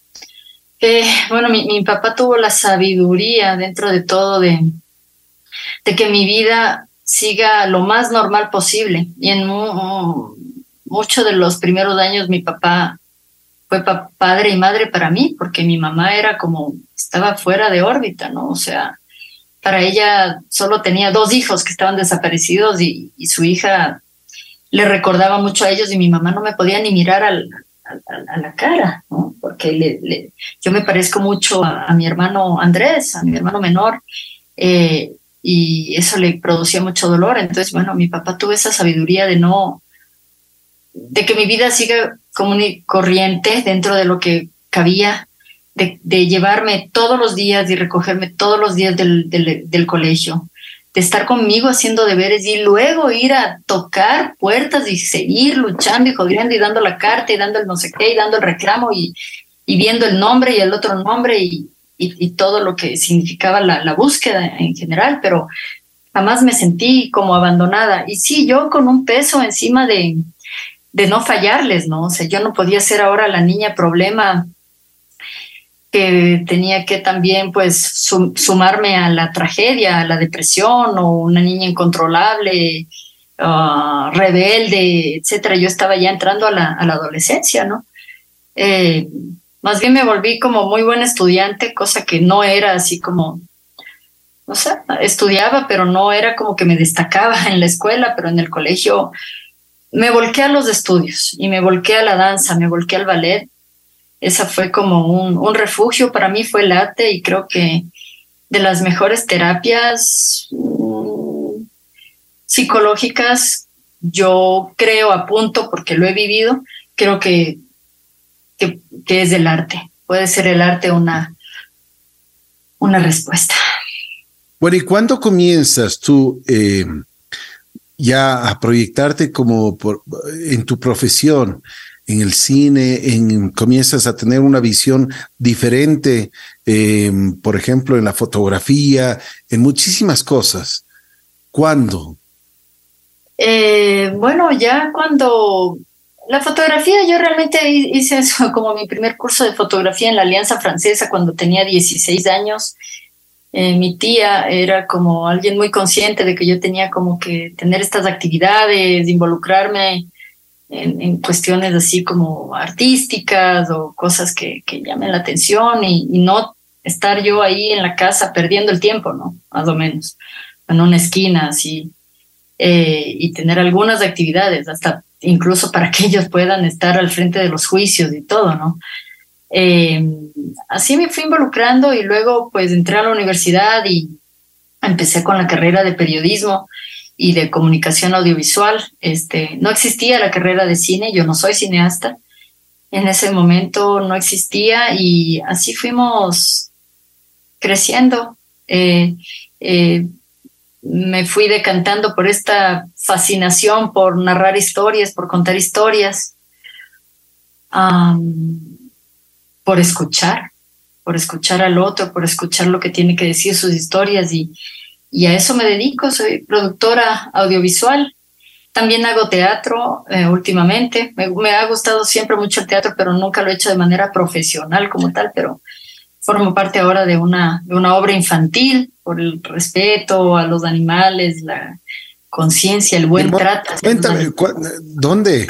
Eh, bueno, mi, mi, papá tuvo la sabiduría dentro de todo de, de que mi vida siga lo más normal posible. Y en muchos de los primeros años mi papá fue padre y madre para mí, porque mi mamá era como, estaba fuera de órbita, ¿no? O sea, para ella solo tenía dos hijos que estaban desaparecidos y, su hija le recordaba mucho a ellos y mi mamá no me podía ni mirar al, a la cara, ¿no? Porque le, yo me parezco mucho a, mi hermano Andrés, a mi hermano menor, eh, y eso le producía mucho dolor. Entonces, bueno, mi papá tuvo esa sabiduría de no, de que mi vida siga como y corriente dentro de lo que cabía, de, llevarme todos los días y recogerme todos los días del, del, colegio, de estar conmigo haciendo deberes y luego ir a tocar puertas y seguir luchando y jodiendo y dando la carta y dando el no sé qué y dando el reclamo y, y viendo el nombre y el otro nombre y, y, todo lo que significaba la, búsqueda en general, pero jamás me sentí como abandonada. Y sí, yo con un peso encima de, de no fallarles, ¿no? O sea, yo no podía ser ahora la niña problema que tenía que también pues sumarme a la tragedia, a la depresión o una niña incontrolable, ah, rebelde, etcétera. Yo estaba ya entrando a la, a la adolescencia, ¿no? Eh, más bien me volví como muy buen estudiante, cosa que no era así como, o sea, estudiaba, pero no era como que me destacaba en la escuela, pero en el colegio me volqué a los estudios y me volqué a la danza, me volqué al ballet. Esa fue como un, un refugio para mí, fue el arte y creo que de las mejores terapias mm, psicológicas yo creo, apunto, porque lo he vivido, creo que, que, que es el arte. Puede ser el arte una, una respuesta. Bueno, ¿y cuándo comienzas tú eh, ya a proyectarte como por, en tu profesión, en el cine, en, comienzas a tener una visión diferente, eh, por ejemplo, en la fotografía, en muchísimas cosas? ¿Cuándo? Eh, bueno, ya cuando la fotografía, yo realmente hice eso como mi primer curso de fotografía en la Alianza Francesa cuando tenía 16 años. Eh, mi tía era como alguien muy consciente de que yo tenía como que tener estas actividades, involucrarme en, cuestiones así como artísticas o cosas que, que llamen la atención y, no estar yo ahí en la casa perdiendo el tiempo, ¿no? Más o menos, en una esquina así, eh, y tener algunas actividades, hasta incluso para que ellos puedan estar al frente de los juicios y todo, ¿no? Eh, así me fui involucrando y luego pues entré a la universidad y empecé con la carrera de periodismo y de comunicación audiovisual. Este, no existía la carrera de cine, yo no soy cineasta. En ese momento no existía y así fuimos creciendo. Eh, eh, me fui decantando por esta fascinación por narrar historias, por contar historias por escuchar, por escuchar al otro, por escuchar lo que tiene que decir sus historias y, y a eso me dedico, soy productora audiovisual. También hago teatro eh, últimamente. Me, me, ha gustado siempre mucho el teatro, pero nunca lo he hecho de manera profesional como tal, pero formo parte ahora de una, de una obra infantil por el respeto a los animales, la conciencia, el buen trato. Cuéntame, ¿dónde?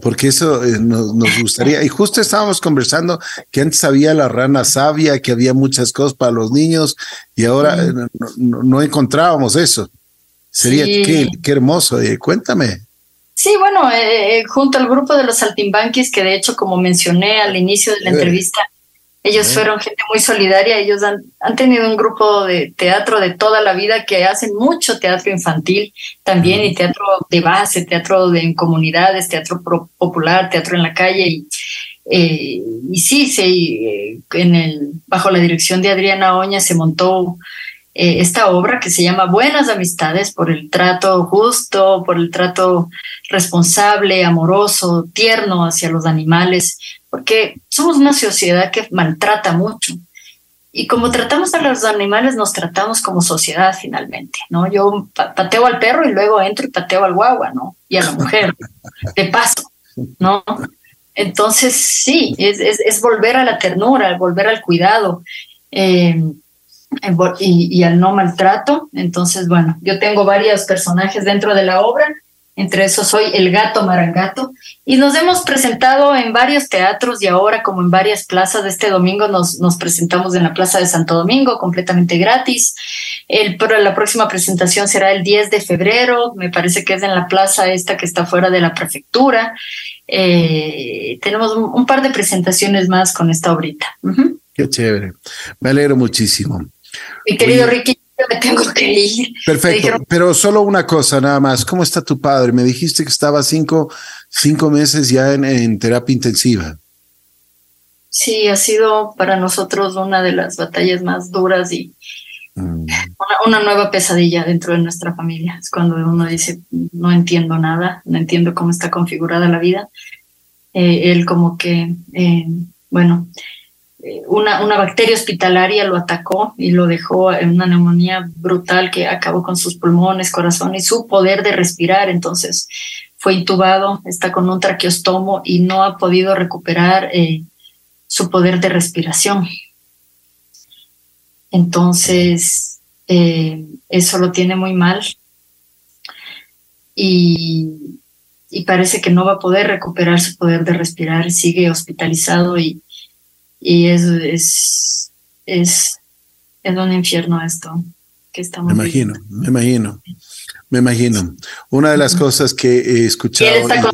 porque eso eh, nos, gustaría. Y justo estábamos conversando que antes había la rana sabia, que había muchas cosas para los niños y ahora eh, no, encontrábamos eso. Sería qué, hermoso. Eh, cuéntame. Sí, bueno, junto al grupo de los saltimbanquis, que de hecho, como mencioné al inicio de la entrevista, ellos fueron gente muy solidaria, ellos han, han, tenido un grupo de teatro de toda la vida que hacen mucho teatro infantil también y teatro de base, teatro de, en comunidades, teatro popular, teatro en la calle y, eh, y sí, sí eh, en el, bajo la dirección de Adriana Oña se montó eh, esta obra que se llama Buenas Amistades por el trato justo, por el trato responsable, amoroso, tierno hacia los animales porque somos una sociedad que maltrata mucho. Y como tratamos a los animales, nos tratamos como sociedad finalmente, ¿no? Yo pateo al perro y luego entro y pateo al guagua, ¿no? Y a la mujer, de paso, ¿no? Entonces, sí, es, es, volver a la ternura, volver al cuidado eh, y, y al no maltrato. Entonces, bueno, yo tengo varios personajes dentro de la obra entre esos soy el gato marangato, y nos hemos presentado en varios teatros y ahora como en varias plazas. Este domingo nos, nos presentamos en la Plaza de Santo Domingo completamente gratis. El, pero la próxima presentación será el 10 de febrero, me parece que es en la plaza esta que está fuera de la prefectura. Eh, tenemos un, par de presentaciones más con esta obrita. Qué chévere, me alegro muchísimo. Mi querido Ricky, me tengo que ir. Perfecto, pero solo una cosa nada más. ¿Cómo está tu padre? Me dijiste que estaba cinco, cinco meses ya en, terapia intensiva. Sí, ha sido para nosotros una de las batallas más duras y mm. una, nueva pesadilla dentro de nuestra familia. Es cuando uno dice, no entiendo nada, no entiendo cómo está configurada la vida. Eh, él como que, eh, bueno, una, una, bacteria hospitalaria lo atacó y lo dejó en una neumonía brutal que acabó con sus pulmones, corazón y su poder de respirar. Entonces fue intubado, está con un traqueostomo y no ha podido recuperar eh, su poder de respiración. Entonces, eh, eso lo tiene muy mal y, y parece que no va a poder recuperar su poder de respirar, sigue hospitalizado y y es, es, es, es un infierno esto que estamos Me imagino, me imagino, me imagino. Una de las cosas que he escuchado... está,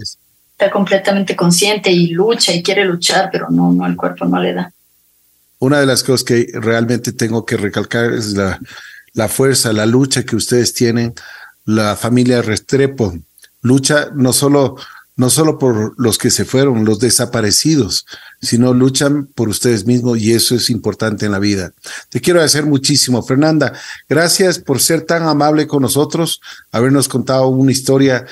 está, completamente consciente y lucha y quiere luchar, pero no, no, el cuerpo no le da. Una de las cosas que realmente tengo que recalcar es la, la fuerza, la lucha que ustedes tienen, la familia Restrepo, lucha no solo no solo por los que se fueron, los desaparecidos, sino luchan por ustedes mismos y eso es importante en la vida. Te quiero agradecer muchísimo, Fernanda. Gracias por ser tan amable con nosotros, habernos contado una historia,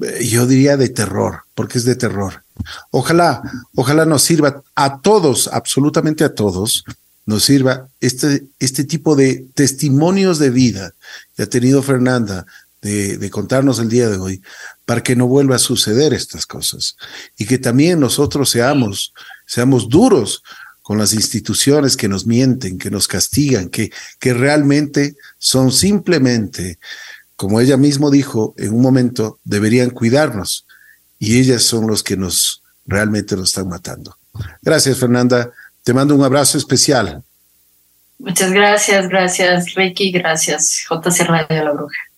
eh, yo diría de terror, porque es de terror. Ojalá, ojalá nos sirva a todos, absolutamente a todos, nos sirva este, este tipo de testimonios de vida que ha tenido Fernanda de, de, contarnos el día de hoy, para que no vuelva a suceder estas cosas y que también nosotros seamos, seamos duros con las instituciones que nos mienten, que nos castigan, que, que realmente son simplemente, como ella mismo dijo en un momento, deberían cuidarnos y ellas son los que nos realmente nos están matando. Gracias, Fernanda. Te mando un abrazo especial. Muchas gracias, gracias, Ricky, gracias, JC Radio La Bruja.